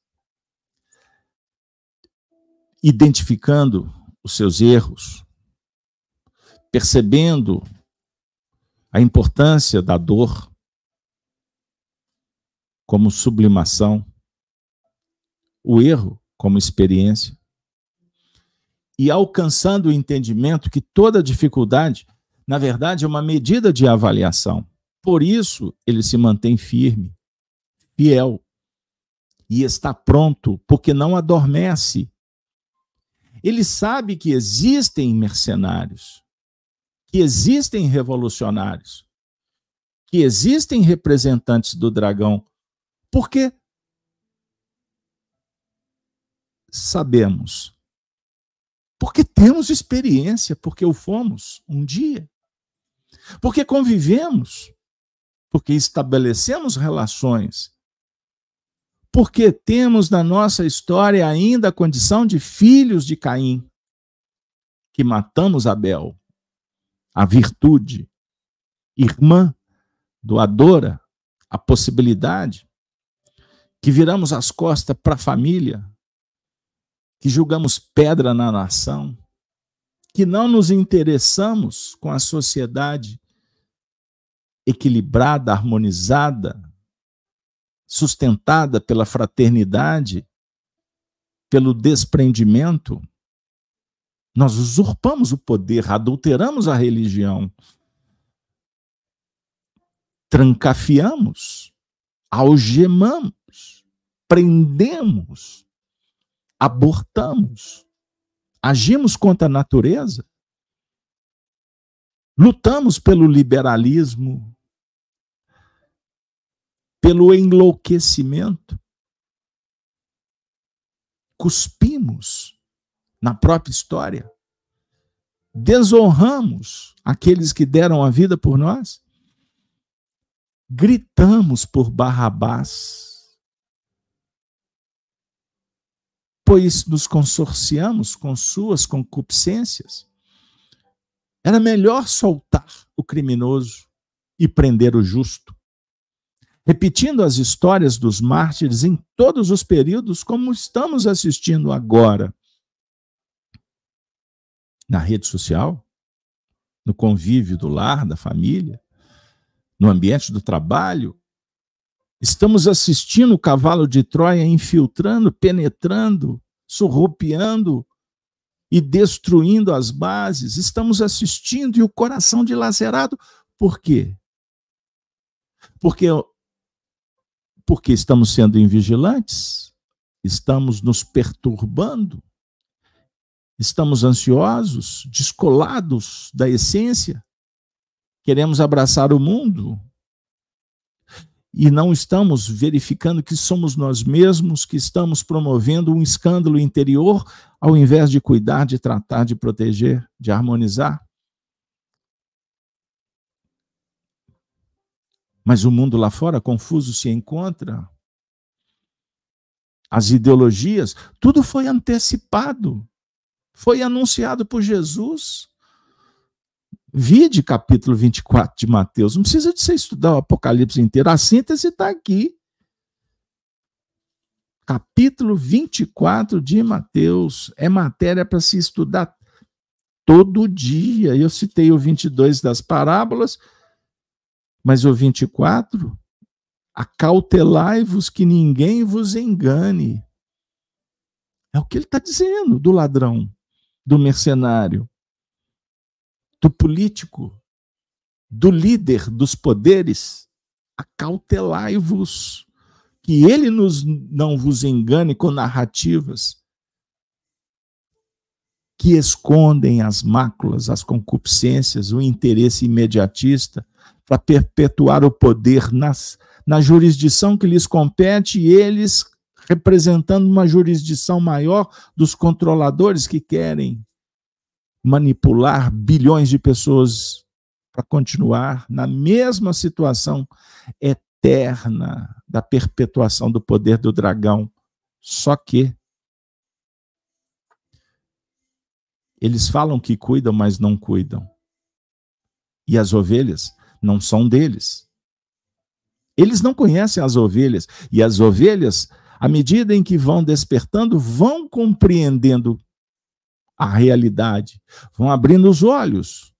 A: identificando os seus erros, percebendo a importância da dor como sublimação, o erro como experiência, e alcançando o entendimento que toda dificuldade, na verdade, é uma medida de avaliação. Por isso, ele se mantém firme, fiel e está pronto, porque não adormece. Ele sabe que existem mercenários, que existem revolucionários, que existem representantes do dragão, porque sabemos, porque temos experiência, porque o fomos um dia, porque convivemos, porque estabelecemos relações, porque temos na nossa história ainda a condição de filhos de Caim, que matamos Abel a virtude, irmã doadora, a possibilidade, que viramos as costas para a família, que julgamos pedra na nação, que não nos interessamos com a sociedade equilibrada, harmonizada, sustentada pela fraternidade, pelo desprendimento, nós usurpamos o poder, adulteramos a religião, trancafiamos, algemamos, prendemos, abortamos, agimos contra a natureza, lutamos pelo liberalismo, pelo enlouquecimento, cuspimos na própria história. Desonramos aqueles que deram a vida por nós. Gritamos por Barrabás, pois nos consorciamos com suas concupiscências. Era melhor soltar o criminoso e prender o justo repetindo as histórias dos mártires em todos os períodos, como estamos assistindo agora na rede social, no convívio do lar, da família, no ambiente do trabalho. Estamos assistindo o cavalo de Troia infiltrando, penetrando, surrupiando e destruindo as bases. Estamos assistindo e o coração dilacerado. Por quê? Porque porque estamos sendo invigilantes, estamos nos perturbando, Estamos ansiosos, descolados da essência, queremos abraçar o mundo e não estamos verificando que somos nós mesmos que estamos promovendo um escândalo interior ao invés de cuidar, de tratar, de proteger, de harmonizar. Mas o mundo lá fora confuso se encontra. As ideologias, tudo foi antecipado foi anunciado por Jesus. Vide capítulo 24 de Mateus. Não precisa de você estudar o Apocalipse inteiro. A síntese está aqui. Capítulo 24 de Mateus. É matéria para se estudar todo dia. Eu citei o 22 das parábolas, mas o 24, acautelai-vos que ninguém vos engane. É o que ele está dizendo do ladrão, do mercenário, do político, do líder dos poderes. Acautelai-vos, que ele nos, não vos engane com narrativas que escondem as máculas, as concupiscências, o interesse imediatista para perpetuar o poder nas, na jurisdição que lhes compete e eles representando uma jurisdição maior dos controladores que querem manipular bilhões de pessoas para continuar na mesma situação eterna da perpetuação do poder do dragão. Só que Eles falam que cuidam, mas não cuidam. E as ovelhas não são deles. Eles não conhecem as ovelhas. E as ovelhas, à medida em que vão despertando, vão compreendendo a realidade, vão abrindo os olhos,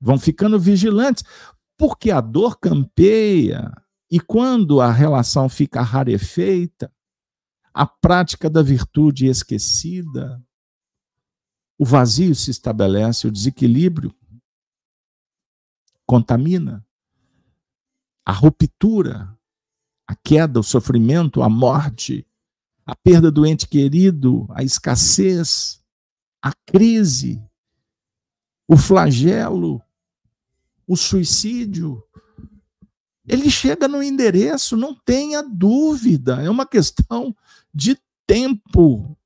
A: vão ficando vigilantes, porque a dor campeia. E quando a relação fica rarefeita, a prática da virtude esquecida, o vazio se estabelece, o desequilíbrio contamina, a ruptura, a queda, o sofrimento, a morte, a perda do ente querido, a escassez, a crise, o flagelo, o suicídio. Ele chega no endereço, não tenha dúvida, é uma questão de tempo.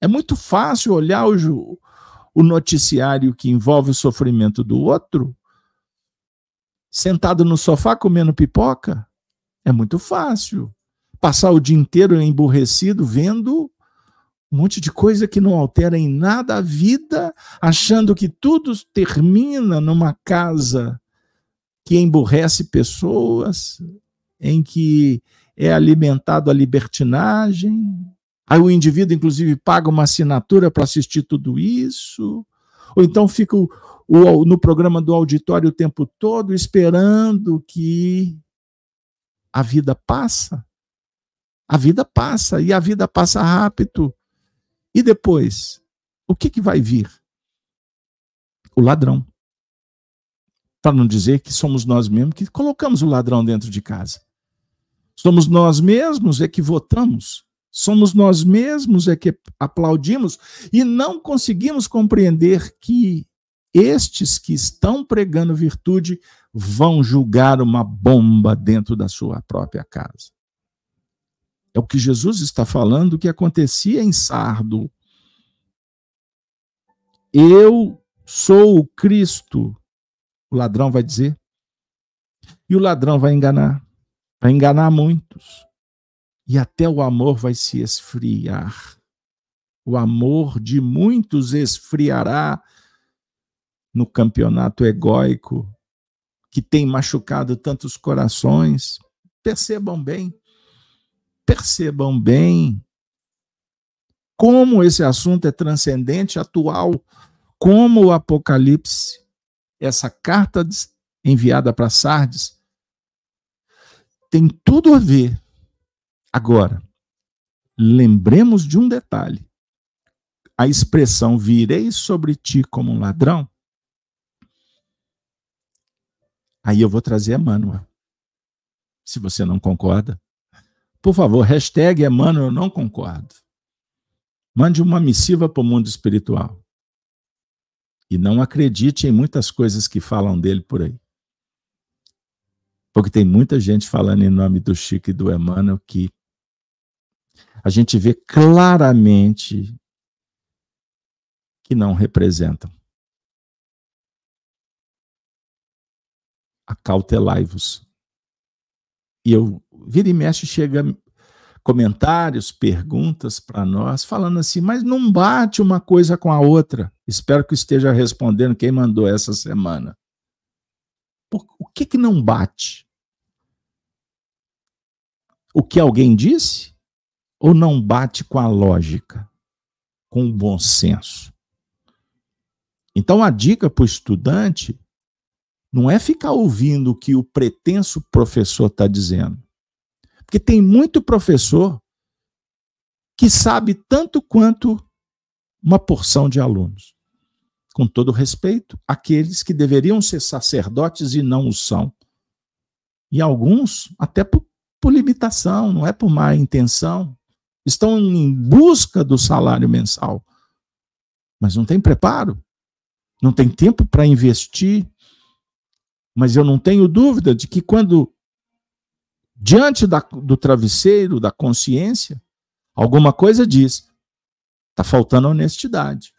A: É muito fácil olhar o, o noticiário que envolve o sofrimento do outro, sentado no sofá comendo pipoca. É muito fácil. Passar o dia inteiro emburrecido vendo um monte de coisa que não altera em nada a vida, achando que tudo termina numa casa que emburrece pessoas, em que é alimentado a libertinagem, Aí o indivíduo, inclusive, paga uma assinatura para assistir tudo isso. Ou então fica o, o, no programa do auditório o tempo todo esperando que a vida passa. A vida passa e a vida passa rápido. E depois, o que, que vai vir? O ladrão. Para não dizer que somos nós mesmos que colocamos o ladrão dentro de casa. Somos nós mesmos é que votamos Somos nós mesmos é que aplaudimos e não conseguimos compreender que estes que estão pregando virtude vão julgar uma bomba dentro da sua própria casa. É o que Jesus está falando que acontecia em Sardo. Eu sou o Cristo, o ladrão vai dizer. E o ladrão vai enganar, vai enganar muitos e até o amor vai se esfriar. O amor de muitos esfriará no campeonato egóico que tem machucado tantos corações. Percebam bem, percebam bem como esse assunto é transcendente, atual, como o Apocalipse, essa carta enviada para Sardes, tem tudo a ver Agora, lembremos de um detalhe. A expressão virei sobre ti como um ladrão. Aí eu vou trazer Emmanuel. Se você não concorda, por favor, hashtag Emmanuel não concordo. Mande uma missiva para o mundo espiritual. E não acredite em muitas coisas que falam dele por aí. Porque tem muita gente falando em nome do Chico e do Emmanuel que a gente vê claramente que não representam. Acautelai-vos. E eu, vira e mexe, chega comentários, perguntas para nós, falando assim, mas não bate uma coisa com a outra. Espero que esteja respondendo quem mandou essa semana. Por, o que que não bate? O que alguém disse? Ou não bate com a lógica, com o bom senso? Então a dica para o estudante não é ficar ouvindo o que o pretenso professor está dizendo. Porque tem muito professor que sabe tanto quanto uma porção de alunos. Com todo respeito, aqueles que deveriam ser sacerdotes e não o são. E alguns, até por, por limitação, não é por má intenção, estão em busca do salário mensal, mas não tem preparo, não tem tempo para investir. Mas eu não tenho dúvida de que quando, diante da, do travesseiro, da consciência, alguma coisa diz, está faltando honestidade.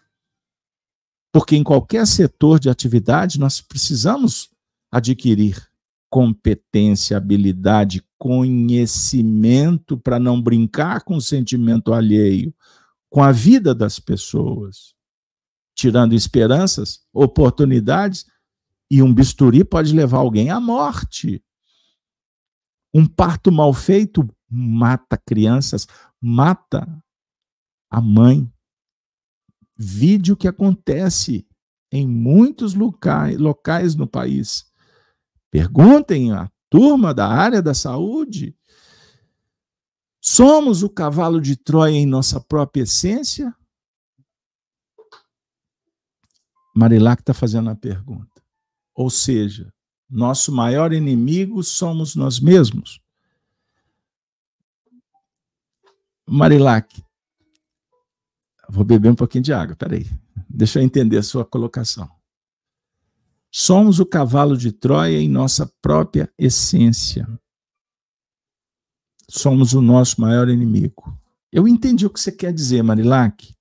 A: Porque em qualquer setor de atividade nós precisamos adquirir competência, habilidade, conhecimento para não brincar com o sentimento alheio, com a vida das pessoas tirando esperanças, oportunidades, e um bisturi pode levar alguém à morte. Um parto mal feito mata crianças, mata a mãe. Vídeo que acontece em muitos locais, locais no país. Perguntem à turma da área da saúde. Somos o cavalo de Troia em nossa própria essência? Marilac está fazendo a pergunta. Ou seja, nosso maior inimigo somos nós mesmos. Marilac, vou beber um pouquinho de água, peraí. Deixa eu entender a sua colocação. Somos o cavalo de Troia em nossa própria essência. Somos o nosso maior inimigo. Eu entendi o que você quer dizer, Marilac.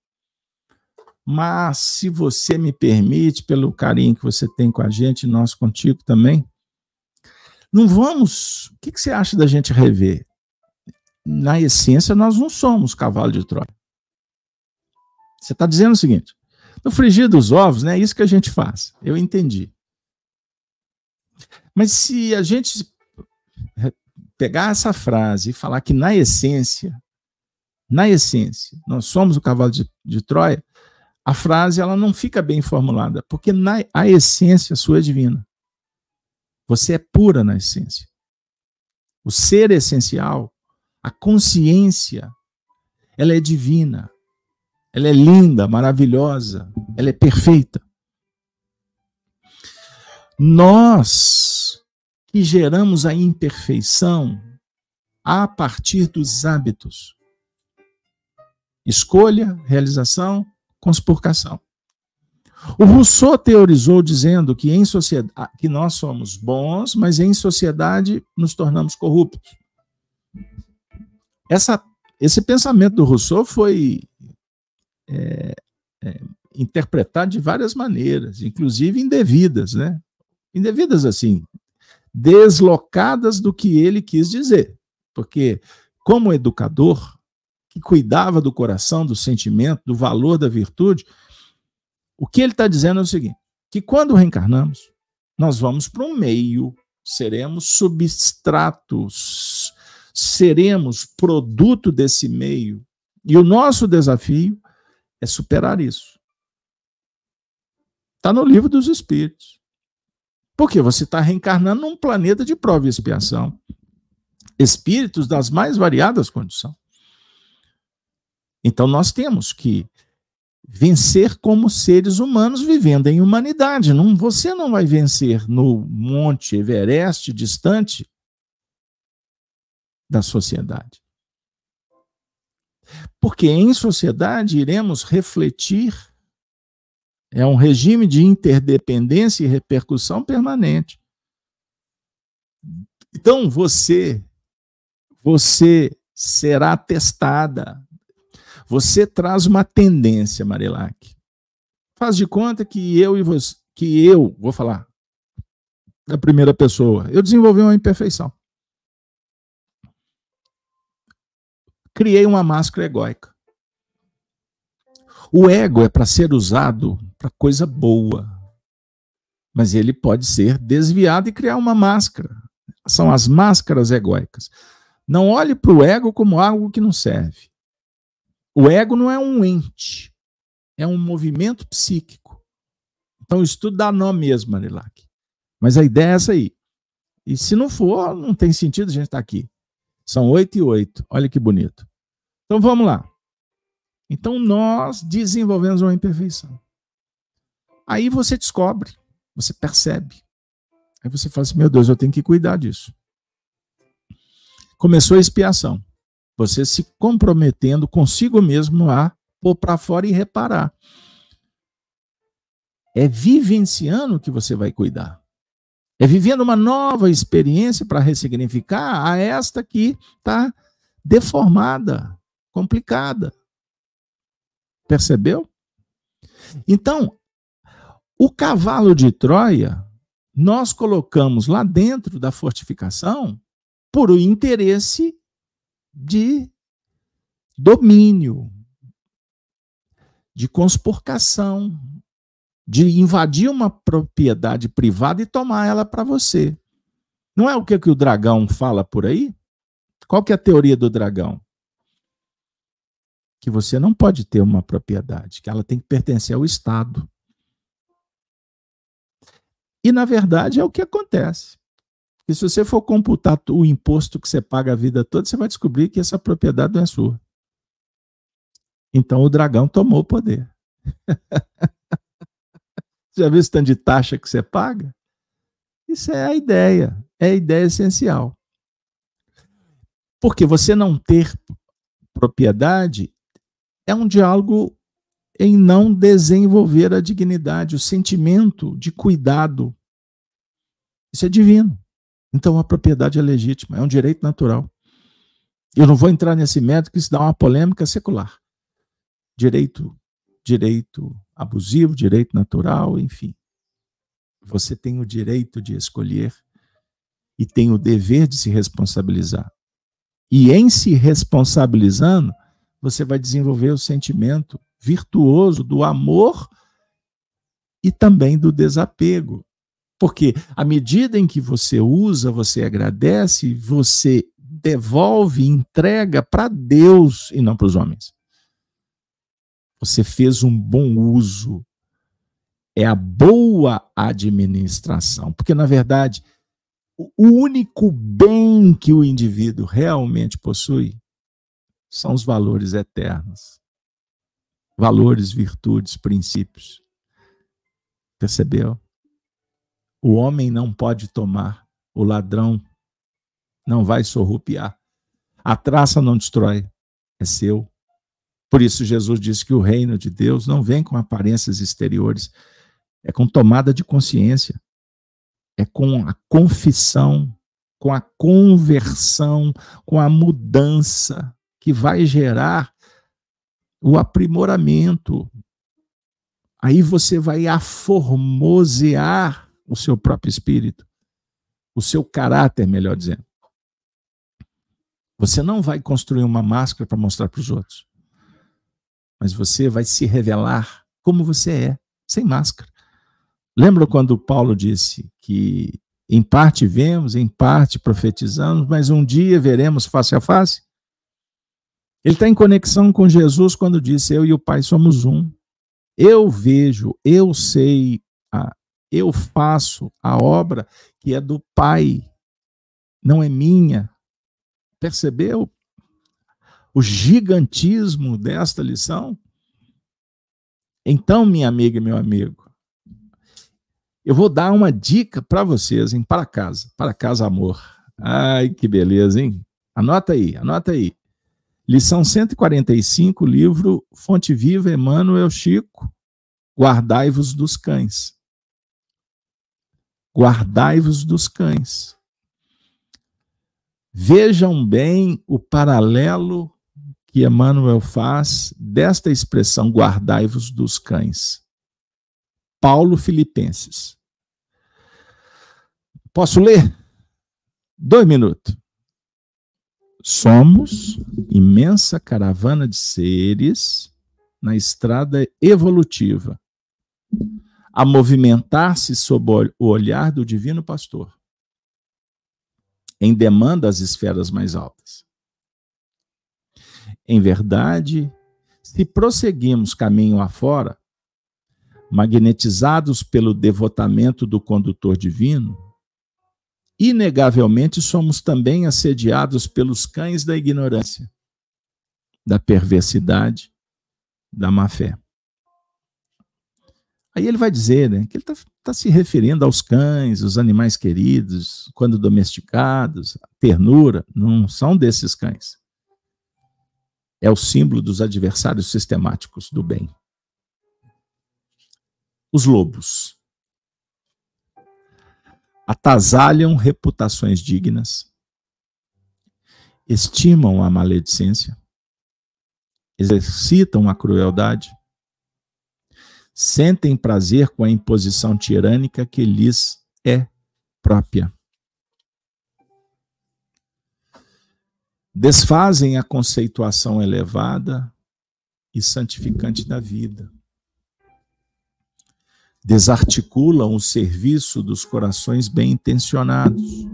A: Mas, se você me permite, pelo carinho que você tem com a gente, nós contigo também, não vamos. O que, que você acha da gente rever? Na essência, nós não somos cavalo de Troia. Você está dizendo o seguinte: no frigir dos ovos, né, é isso que a gente faz. Eu entendi. Mas se a gente pegar essa frase e falar que na essência, na essência, nós somos o cavalo de, de Troia, a frase ela não fica bem formulada, porque na, a essência sua é divina. Você é pura na essência. O ser essencial, a consciência, ela é divina. Ela é linda, maravilhosa, ela é perfeita. Nós que geramos a imperfeição a partir dos hábitos. Escolha, realização, conspurcação. O Rousseau teorizou dizendo que em sociedade que nós somos bons, mas em sociedade nos tornamos corruptos. Essa, esse pensamento do Rousseau foi é, é, interpretado de várias maneiras, inclusive indevidas, né? Indevidas assim, deslocadas do que ele quis dizer. Porque, como educador, que cuidava do coração, do sentimento, do valor da virtude, o que ele está dizendo é o seguinte: que quando reencarnamos, nós vamos para um meio, seremos substratos, seremos produto desse meio. E o nosso desafio é superar isso. Está no livro dos Espíritos. Porque você está reencarnando num planeta de prova e expiação. Espíritos das mais variadas condições. Então nós temos que vencer como seres humanos vivendo em humanidade. Não, você não vai vencer no Monte Everest distante da sociedade. Porque em sociedade iremos refletir é um regime de interdependência e repercussão permanente. Então você você será testada você traz uma tendência, Marilac. Faz de conta que eu e você, que eu, vou falar da primeira pessoa, eu desenvolvi uma imperfeição. criei uma máscara egóica. O ego é para ser usado para coisa boa, mas ele pode ser desviado e criar uma máscara. São as máscaras egóicas. Não olhe para o ego como algo que não serve. O ego não é um ente, é um movimento psíquico. Então, o estudo dá nome mesmo, Marilac. Mas a ideia é essa aí. E se não for, não tem sentido a gente estar tá aqui. São oito e oito. Olha que bonito. Então, vamos lá. Então, nós desenvolvemos uma imperfeição. Aí você descobre, você percebe. Aí você fala assim: meu Deus, eu tenho que cuidar disso. Começou a expiação. Você se comprometendo consigo mesmo a pôr para fora e reparar. É vivenciando que você vai cuidar. É vivendo uma nova experiência para ressignificar a esta que está deformada, complicada. Percebeu? Então, o cavalo de Troia, nós colocamos lá dentro da fortificação por o interesse de domínio, de conspurcação, de invadir uma propriedade privada e tomar ela para você. Não é o que, que o dragão fala por aí? Qual que é a teoria do dragão? Que você não pode ter uma propriedade, que ela tem que pertencer ao Estado. E, na verdade, é o que acontece. E se você for computar o imposto que você paga a vida toda, você vai descobrir que essa propriedade não é sua. Então o dragão tomou o poder. Já viu o tanto de taxa que você paga? Isso é a ideia, é a ideia essencial. Porque você não ter propriedade é um diálogo em não desenvolver a dignidade, o sentimento de cuidado. Isso é divino. Então a propriedade é legítima, é um direito natural. Eu não vou entrar nesse método que isso dá uma polêmica secular. Direito, direito abusivo, direito natural, enfim. Você tem o direito de escolher e tem o dever de se responsabilizar. E em se responsabilizando, você vai desenvolver o sentimento virtuoso do amor e também do desapego. Porque à medida em que você usa, você agradece, você devolve, entrega para Deus e não para os homens. Você fez um bom uso. É a boa administração. Porque, na verdade, o único bem que o indivíduo realmente possui são os valores eternos. Valores, virtudes, princípios. Percebeu? O homem não pode tomar, o ladrão não vai sorrupiar. A traça não destrói, é seu. Por isso, Jesus disse que o reino de Deus não vem com aparências exteriores, é com tomada de consciência, é com a confissão, com a conversão, com a mudança que vai gerar o aprimoramento. Aí você vai aformosear o seu próprio espírito, o seu caráter, melhor dizendo. Você não vai construir uma máscara para mostrar para os outros, mas você vai se revelar como você é, sem máscara. Lembra quando Paulo disse que em parte vemos, em parte profetizamos, mas um dia veremos face a face? Ele está em conexão com Jesus quando disse: Eu e o Pai somos um. Eu vejo, eu sei a, eu faço a obra que é do Pai, não é minha. Percebeu o gigantismo desta lição? Então, minha amiga e meu amigo, eu vou dar uma dica para vocês, hein? Para casa, para casa amor. Ai, que beleza, hein? Anota aí, anota aí. Lição 145, livro Fonte Viva, Emmanuel Chico, Guardai-vos dos cães guardai-vos dos cães. Vejam bem o paralelo que Emmanuel faz desta expressão guardai-vos dos cães. Paulo Filipenses. Posso ler? Dois minutos. Somos imensa caravana de seres na estrada evolutiva, a movimentar-se sob o olhar do divino pastor, em demanda às esferas mais altas. Em verdade, se prosseguimos caminho afora, magnetizados pelo devotamento do condutor divino, inegavelmente somos também assediados pelos cães da ignorância, da perversidade, da má fé. Aí ele vai dizer né, que ele está tá se referindo aos cães, os animais queridos, quando domesticados, ternura, não são desses cães. É o símbolo dos adversários sistemáticos do bem. Os lobos atasalham reputações dignas, estimam a maledicência, exercitam a crueldade, sentem prazer com a imposição tirânica que lhes é própria. Desfazem a conceituação elevada e santificante da vida desarticulam o serviço dos corações bem intencionados.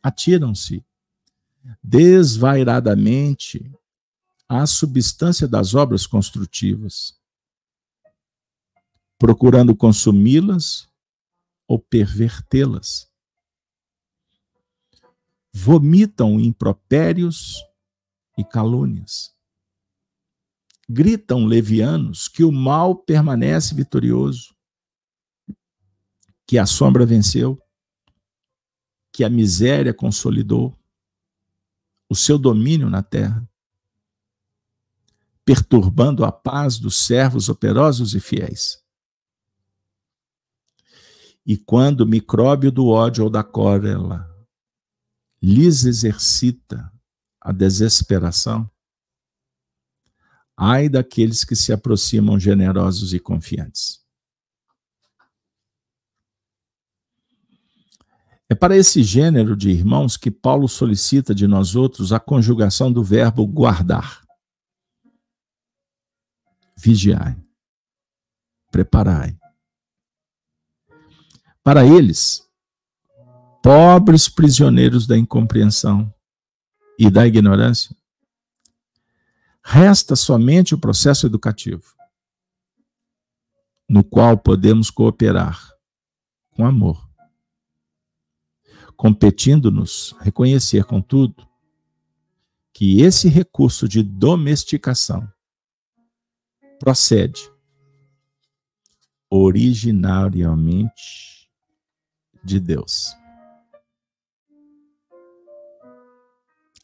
A: Atiram-se desvairadamente à substância das obras construtivas, procurando consumi-las ou pervertê-las. Vomitam impropérios e calúnias gritam levianos que o mal permanece vitorioso, que a sombra venceu, que a miséria consolidou o seu domínio na terra, perturbando a paz dos servos operosos e fiéis. E quando o micróbio do ódio ou da cólera lhes exercita a desesperação, Ai daqueles que se aproximam generosos e confiantes. É para esse gênero de irmãos que Paulo solicita de nós outros a conjugação do verbo guardar. Vigiai. Preparai. Para eles, pobres prisioneiros da incompreensão e da ignorância, Resta somente o processo educativo, no qual podemos cooperar com amor, competindo-nos reconhecer, contudo, que esse recurso de domesticação procede originariamente de Deus.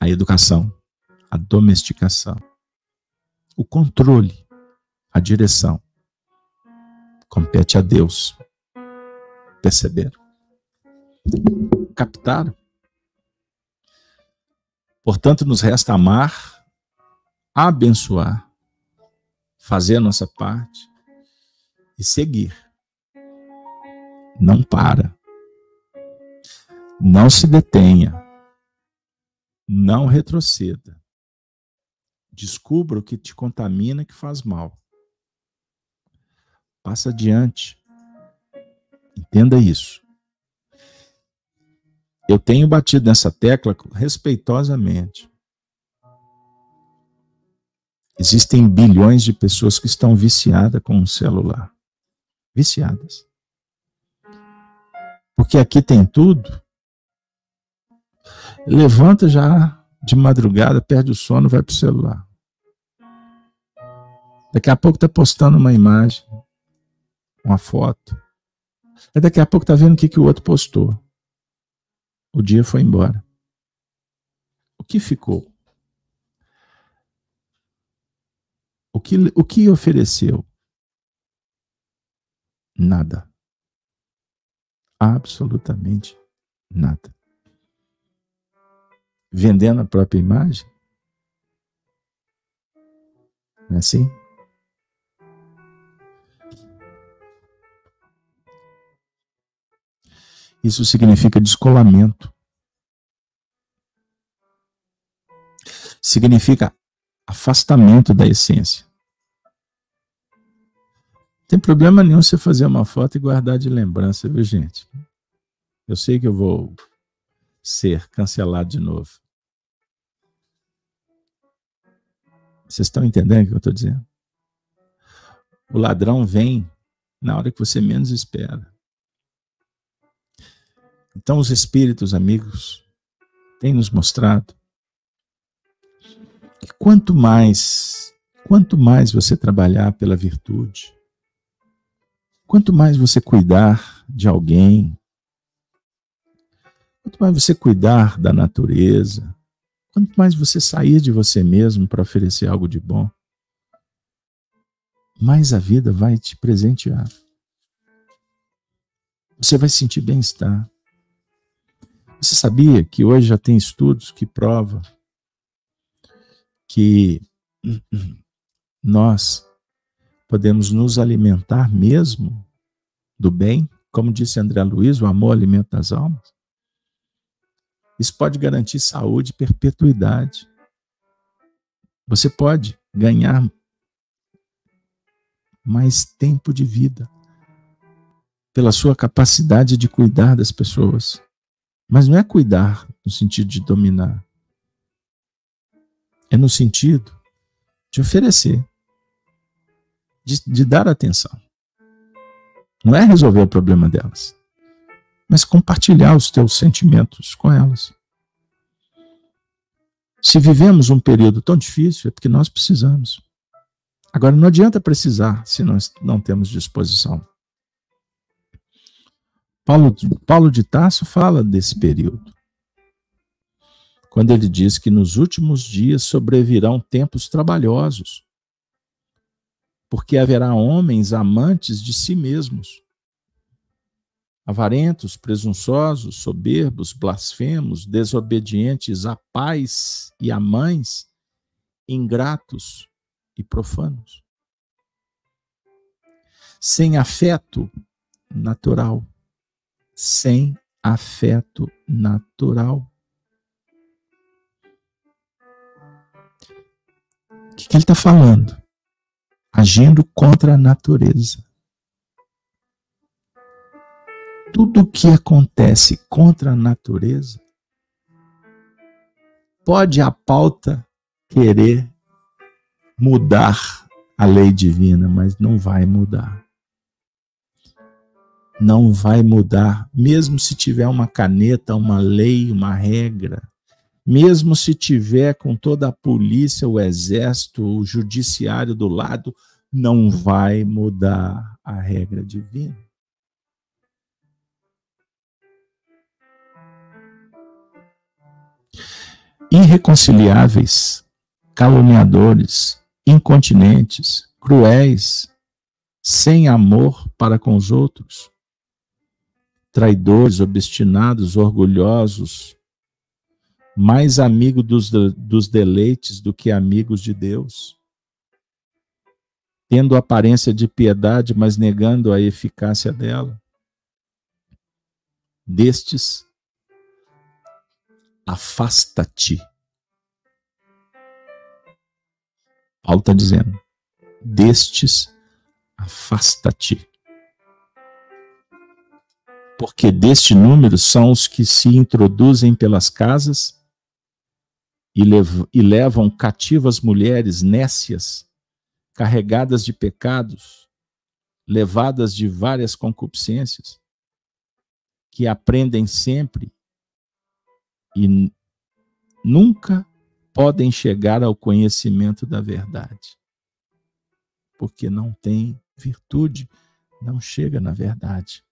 A: A educação, a domesticação o controle, a direção. Compete a Deus. Perceberam? Captaram? Portanto, nos resta amar, abençoar, fazer a nossa parte e seguir. Não para. Não se detenha. Não retroceda. Descubra o que te contamina que faz mal. Passa adiante. Entenda isso. Eu tenho batido nessa tecla respeitosamente. Existem bilhões de pessoas que estão viciadas com um celular. Viciadas. Porque aqui tem tudo. Levanta já de madrugada, perde o sono, vai para o celular. Daqui a pouco está postando uma imagem, uma foto. E daqui a pouco está vendo o que, que o outro postou. O dia foi embora. O que ficou? O que, o que ofereceu? Nada. Absolutamente nada vendendo a própria imagem? Não é assim? Isso significa descolamento. significa afastamento da essência. Não tem problema nenhum você fazer uma foto e guardar de lembrança, viu, gente? Eu sei que eu vou ser cancelado de novo. Vocês estão entendendo o que eu estou dizendo? O ladrão vem na hora que você menos espera. Então, os espíritos amigos têm nos mostrado que quanto mais, quanto mais você trabalhar pela virtude, quanto mais você cuidar de alguém, quanto mais você cuidar da natureza, quanto mais você sair de você mesmo para oferecer algo de bom, mais a vida vai te presentear. Você vai sentir bem-estar. Você sabia que hoje já tem estudos que provam que nós podemos nos alimentar mesmo do bem, como disse André Luiz, o amor alimenta as almas. Isso pode garantir saúde e perpetuidade. Você pode ganhar mais tempo de vida pela sua capacidade de cuidar das pessoas. Mas não é cuidar no sentido de dominar. É no sentido de oferecer, de, de dar atenção. Não é resolver o problema delas, mas compartilhar os teus sentimentos com elas. Se vivemos um período tão difícil, é porque nós precisamos. Agora, não adianta precisar se nós não temos disposição. Paulo, Paulo de Tarso fala desse período quando ele diz que nos últimos dias sobrevirão tempos trabalhosos, porque haverá homens amantes de si mesmos, avarentos, presunçosos, soberbos, blasfemos, desobedientes a pais e a mães, ingratos e profanos, sem afeto natural, sem afeto natural O que, que ele está falando? Agindo contra a natureza. Tudo que acontece contra a natureza pode a pauta querer mudar a lei divina, mas não vai mudar. Não vai mudar, mesmo se tiver uma caneta, uma lei, uma regra mesmo se tiver com toda a polícia, o exército, o judiciário do lado, não vai mudar a regra divina. Irreconciliáveis, caluniadores, incontinentes, cruéis, sem amor para com os outros, traidores, obstinados, orgulhosos, mais amigo dos, dos deleites do que amigos de Deus, tendo aparência de piedade, mas negando a eficácia dela. Destes, afasta-te. Paulo está dizendo: destes, afasta-te. Porque deste número são os que se introduzem pelas casas e, lev e levam cativas mulheres nécias, carregadas de pecados, levadas de várias concupiscências, que aprendem sempre e nunca podem chegar ao conhecimento da verdade, porque não tem virtude, não chega na verdade.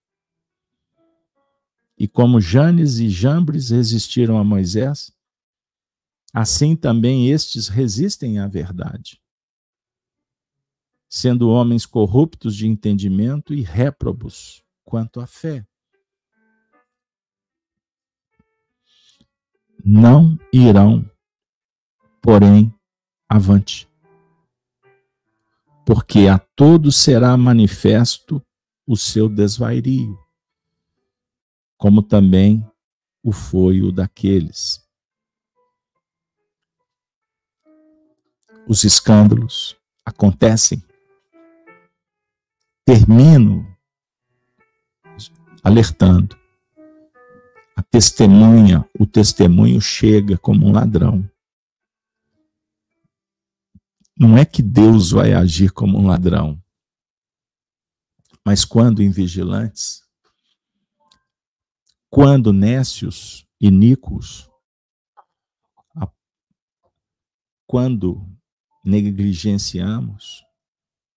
A: E como Janes e Jambres resistiram a Moisés, assim também estes resistem à verdade, sendo homens corruptos de entendimento e réprobos quanto à fé. Não irão, porém, avante, porque a todos será manifesto o seu desvairio, como também o foi o daqueles os escândalos acontecem. Termino alertando. A testemunha, o testemunho chega como um ladrão. Não é que Deus vai agir como um ladrão, mas quando invigilantes, quando nécios, iníquos, quando negligenciamos,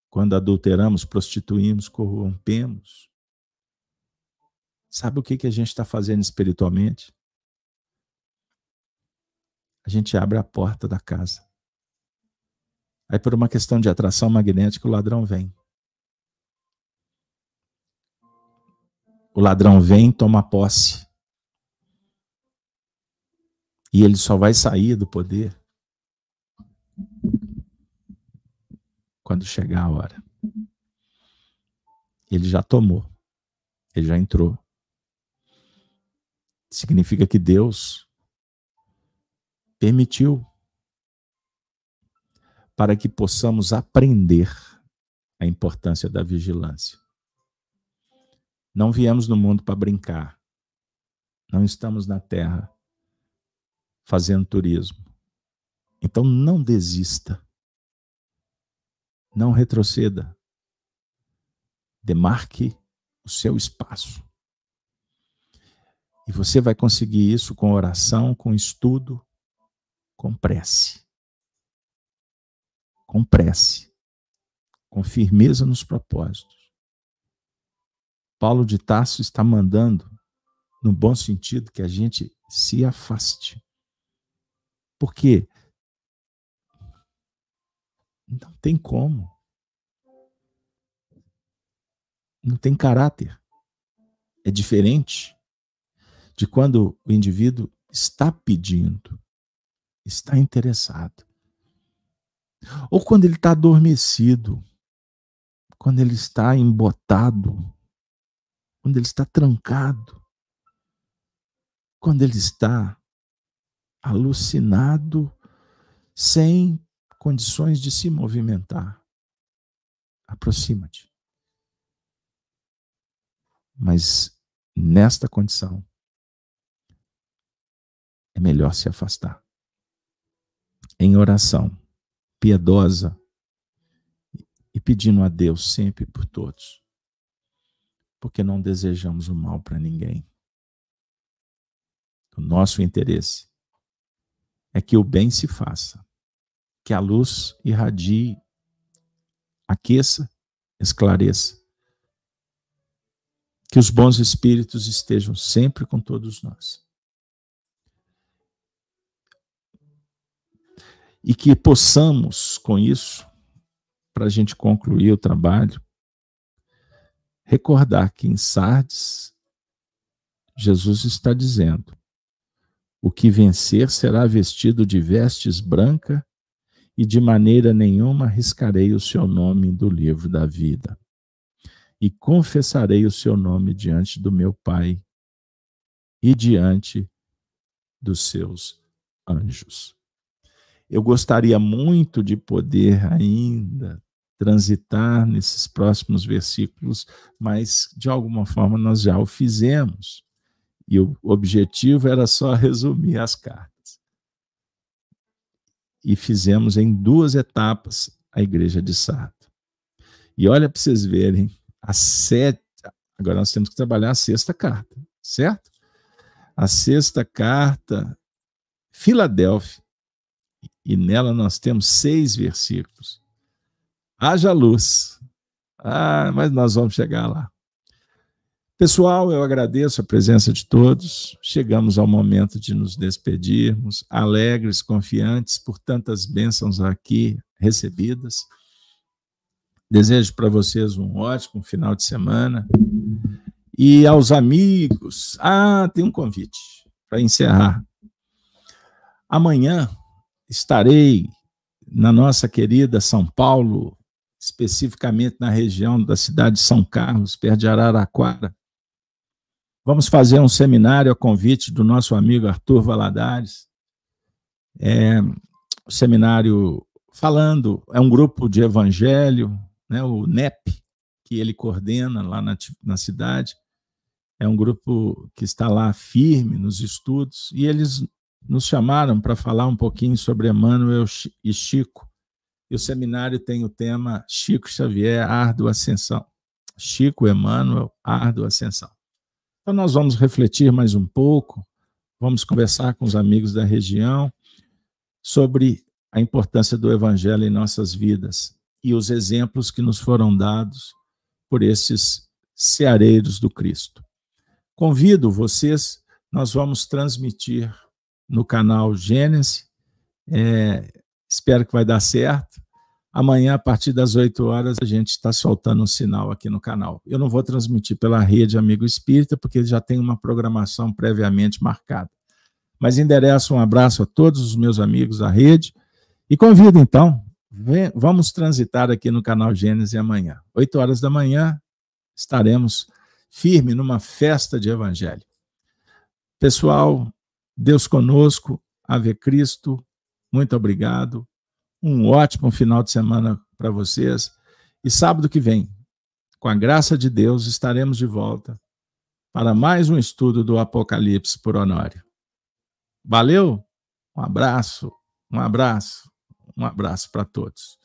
A: quando adulteramos, prostituímos, corrompemos, sabe o que, que a gente está fazendo espiritualmente? A gente abre a porta da casa. Aí, por uma questão de atração magnética, o ladrão vem. O ladrão vem, toma posse. E ele só vai sair do poder quando chegar a hora. Ele já tomou, ele já entrou. Significa que Deus permitiu para que possamos aprender a importância da vigilância. Não viemos no mundo para brincar. Não estamos na terra fazendo turismo. Então não desista. Não retroceda. Demarque o seu espaço. E você vai conseguir isso com oração, com estudo, com prece. Com prece. Com firmeza nos propósitos. Paulo de Tarso está mandando, no bom sentido, que a gente se afaste. Por quê? Não tem como. Não tem caráter. É diferente de quando o indivíduo está pedindo, está interessado. Ou quando ele está adormecido, quando ele está embotado, quando ele está trancado, quando ele está alucinado, sem condições de se movimentar. Aproxima-te. Mas nesta condição, é melhor se afastar. Em oração, piedosa e pedindo a Deus sempre por todos, porque não desejamos o mal para ninguém. O nosso interesse é que o bem se faça que a luz irradie, aqueça, esclareça. Que os bons espíritos estejam sempre com todos nós. E que possamos, com isso, para a gente concluir o trabalho, recordar que em Sardes, Jesus está dizendo: o que vencer será vestido de vestes brancas e de maneira nenhuma riscarei o seu nome do livro da vida. E confessarei o seu nome diante do meu Pai e diante dos seus anjos. Eu gostaria muito de poder ainda transitar nesses próximos versículos, mas de alguma forma nós já o fizemos. E o objetivo era só resumir as cartas e fizemos em duas etapas a igreja de Sardo. E olha para vocês verem, a sete, agora nós temos que trabalhar a sexta carta, certo? A sexta carta, Filadélfia, e nela nós temos seis versículos. Haja luz. Ah, mas nós vamos chegar lá. Pessoal, eu agradeço a presença de todos. Chegamos ao momento de nos despedirmos, alegres, confiantes por tantas bênçãos aqui recebidas. Desejo para vocês um ótimo final de semana. E aos amigos, ah, tem um convite para encerrar. Amanhã estarei na nossa querida São Paulo, especificamente na região da cidade de São Carlos, perto de Araraquara Vamos fazer um seminário a convite do nosso amigo Arthur Valadares. É, o seminário falando, é um grupo de evangelho, né, o NEP, que ele coordena lá na, na cidade, é um grupo que está lá firme nos estudos, e eles nos chamaram para falar um pouquinho sobre Emmanuel e Chico. E o seminário tem o tema Chico Xavier, Árdua Ascensão. Chico Emmanuel, Árdua Ascensão. Então, nós vamos refletir mais um pouco, vamos conversar com os amigos da região sobre a importância do Evangelho em nossas vidas e os exemplos que nos foram dados por esses ceareiros do Cristo. Convido vocês, nós vamos transmitir no canal Gênesis, é, espero que vai dar certo. Amanhã, a partir das 8 horas, a gente está soltando um sinal aqui no canal. Eu não vou transmitir pela rede Amigo Espírita, porque já tem uma programação previamente marcada. Mas endereço um abraço a todos os meus amigos da rede e convido, então, vem, vamos transitar aqui no canal Gênesis amanhã. 8 horas da manhã, estaremos firme numa festa de evangelho. Pessoal, Deus conosco, Ave Cristo, muito obrigado um ótimo final de semana para vocês. E sábado que vem, com a graça de Deus, estaremos de volta para mais um estudo do Apocalipse por Honório. Valeu? Um abraço, um abraço, um abraço para todos.